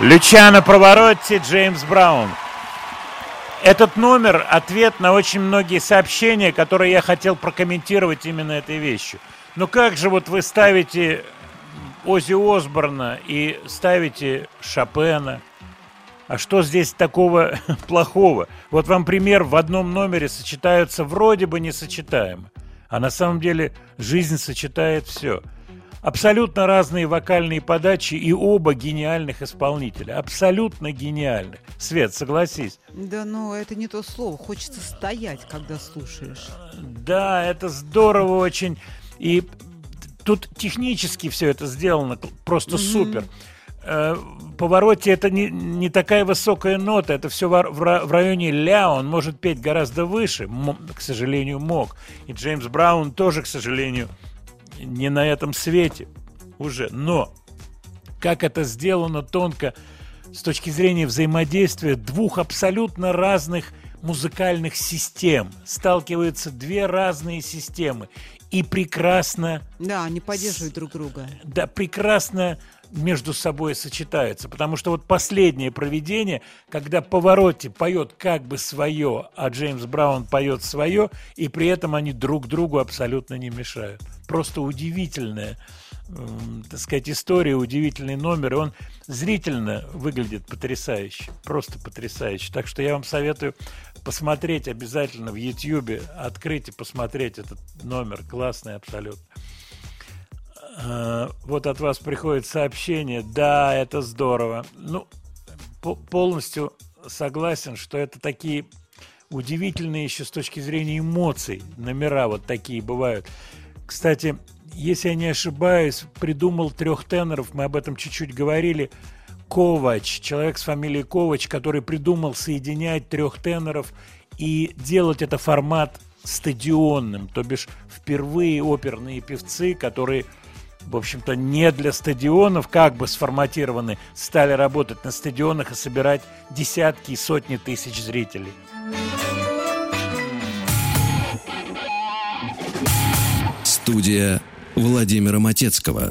Лючано Проворотти, Джеймс Браун. Этот номер – ответ на очень многие сообщения, которые я хотел прокомментировать именно этой вещью. Ну как же вот вы ставите Ози Осборна и ставите Шопена? А что здесь такого плохого? Вот вам пример, в одном номере сочетаются вроде бы несочетаемо. А на самом деле жизнь сочетает все. Абсолютно разные вокальные подачи и оба гениальных исполнителя. Абсолютно гениальных. Свет, согласись. Да ну, это не то слово. Хочется стоять, когда слушаешь. Да, это здорово очень. И тут технически все это сделано просто супер. Э, повороте это не, не такая высокая нота, это все в, в в районе ля, он может петь гораздо выше, мо- к сожалению, мог. И Джеймс Браун тоже, к сожалению, не на этом свете уже. Но как это сделано тонко с точки зрения взаимодействия двух абсолютно разных музыкальных систем. Сталкиваются две разные системы. И прекрасно Да, они поддерживают друг друга. да, прекрасно между собой сочетаются. Потому что вот последнее проведение, когда Повороте поет как бы свое, а Джеймс Браун поет свое, и при этом они друг другу абсолютно не мешают. Просто удивительная, так сказать, история, удивительный номер. И он зрительно выглядит потрясающе. Просто потрясающе. Так что я вам советую посмотреть обязательно в Ютьюбе, открыть и посмотреть этот номер. Классный абсолютно. А, Вот от вас приходит сообщение. Да, это здорово. Ну, по- полностью согласен, что это такие удивительные еще с точки зрения эмоций номера вот такие бывают. Кстати, если я не ошибаюсь, придумал трех теноров, мы об этом чуть-чуть говорили, Ковач, человек с фамилией Ковач, который придумал соединять трех теноров и делать это формат стадионным, то бишь впервые оперные певцы, которые в общем-то, не для стадионов, как бы сформатированы, стали работать на стадионах и собирать десятки и сотни тысяч зрителей. Студия Владимира Матецкого.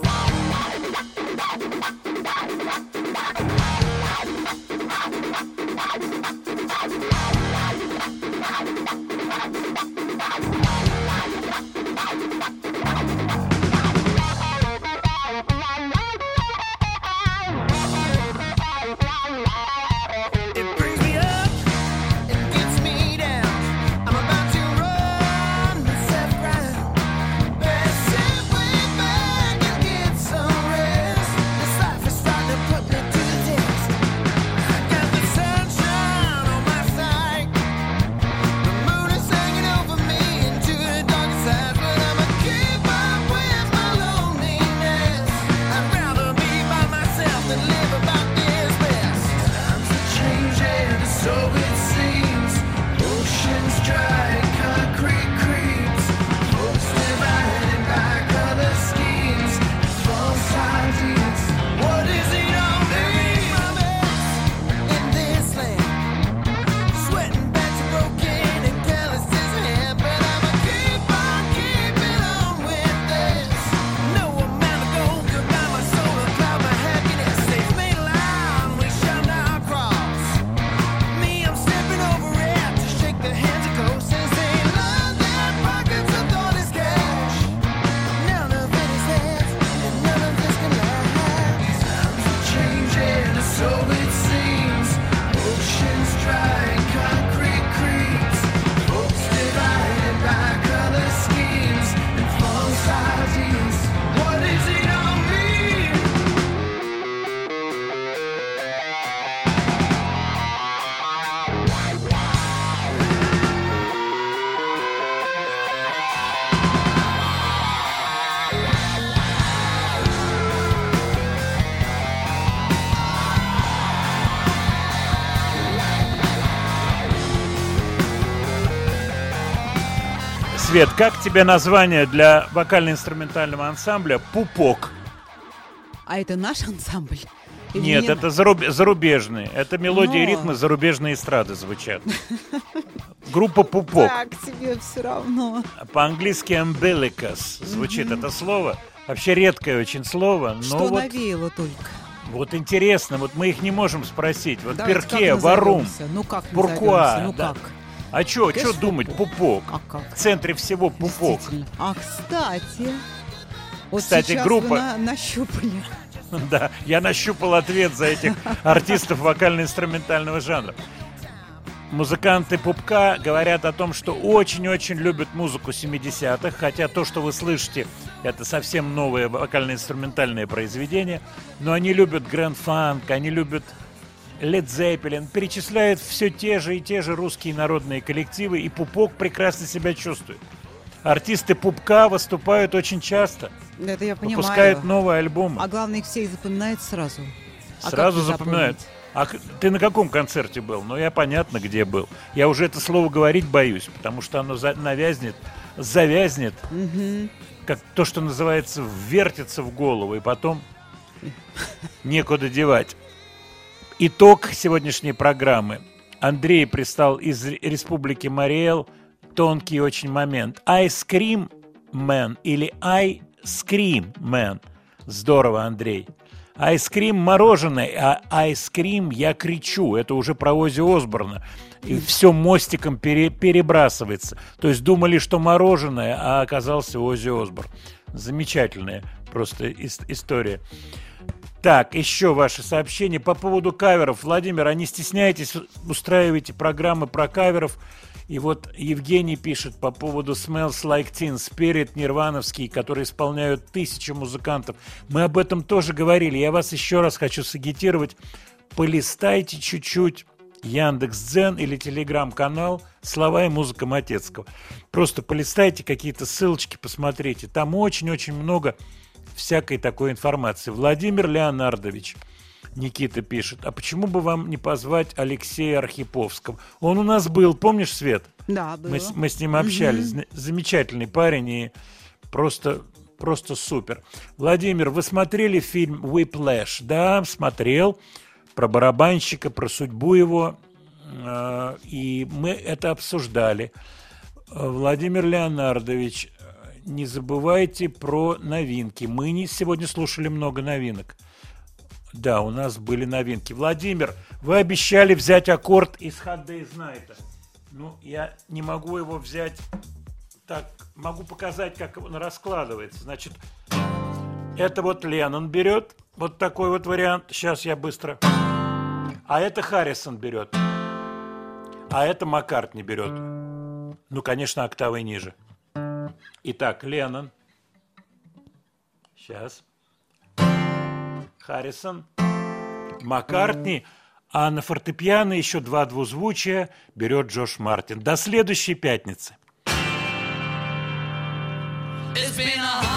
Свет, как тебе название для вокально-инструментального ансамбля «Пупок»? А это наш ансамбль? Или Нет, не это заруб- зарубежные. Это мелодии и Но. ритмы зарубежной эстрады звучат. Группа «Пупок». Так, тебе все равно. По-английски «umbilicus» звучит это слово. Вообще редкое очень слово, но Что вот навеяло только. Вот интересно, вот мы их не можем спросить. Вот Давайте, Перке, Варум? Ну как Пуркуа. Ну да. как? А чё, чё Конечно, думать, пупок. А как? В центре всего пупок. Действительно. А, кстати, вот Кстати, сейчас группа- вы на- нащупали. Да, я нащупал ответ за этих артистов вокально-инструментального жанра. Музыканты пупка говорят о том, что очень-очень любят музыку 70-х, хотя то, что вы слышите, это совсем новое вокально-инструментальное произведение, но они любят Грэнд Фанк, они любят Led Zeppelin, перечисляют все те же и те же русские народные коллективы, и пупок прекрасно себя чувствует. Артисты пупка выступают очень часто, Это я понимаю. выпускают новые альбомы. А главное, их все их запоминают сразу. А Сразу запоминают. А ты на каком концерте был? Ну, я понятно, где был. Я уже это слово говорить боюсь, потому что оно за- навязнет, завязнет, Мгм. как то, что называется, ввертится в голову, и потом некуда девать. Итог сегодняшней программы. Андрей пристал из Республики Мариэл. Тонкий очень момент. Ice Cream Man или I Scream Man. Здорово, Андрей. Айскрим мороженое, а айскрим я кричу. Это уже про Ози Осборна. И все мостиком пере- перебрасывается. То есть думали, что мороженое, а оказался Ози Осборн. Замечательная просто ис- история. Так, еще ваши сообщения по поводу каверов. Владимир, а не стесняйтесь, устраивайте программы про каверов. И вот Евгений пишет по поводу Smells Like Teen Spirit нирвановский, который исполняют тысячи музыкантов. Мы об этом тоже говорили. Я вас еще раз хочу сагитировать. Полистайте чуть-чуть Яндекс.Дзен или Телеграм-канал «Слова и музыка Матецкого». Просто полистайте какие-то ссылочки, посмотрите. Там очень-очень много всякой такой информации. Владимир Леонардович, Никита пишет, а почему бы вам не позвать Алексея Архиповского? Он у нас был, помнишь, Свет? Да, было. Мы, с- мы с ним общались. Зна- Замечательный парень и просто, просто супер. Владимир, вы смотрели фильм «Whiplash»? Да, смотрел. Про барабанщика, про судьбу его. Э, И мы это обсуждали. Э, Владимир Леонардович, не забывайте про новинки. Мы не сегодня слушали много новинок. Да, у нас были новинки. Владимир, вы обещали взять аккорд из Hot Days Night. Ну, я не могу его взять так. Могу показать, как он раскладывается. Значит, это вот Леннон берет. Вот такой вот вариант. Сейчас я быстро. А это Харрисон берет. А это Маккартни берет. Ну, конечно, октавой ниже. Итак, Леннон. Сейчас. Харрисон. Маккартни. А на фортепиано еще два двузвучия берет Джош Мартин. До следующей пятницы. It's been a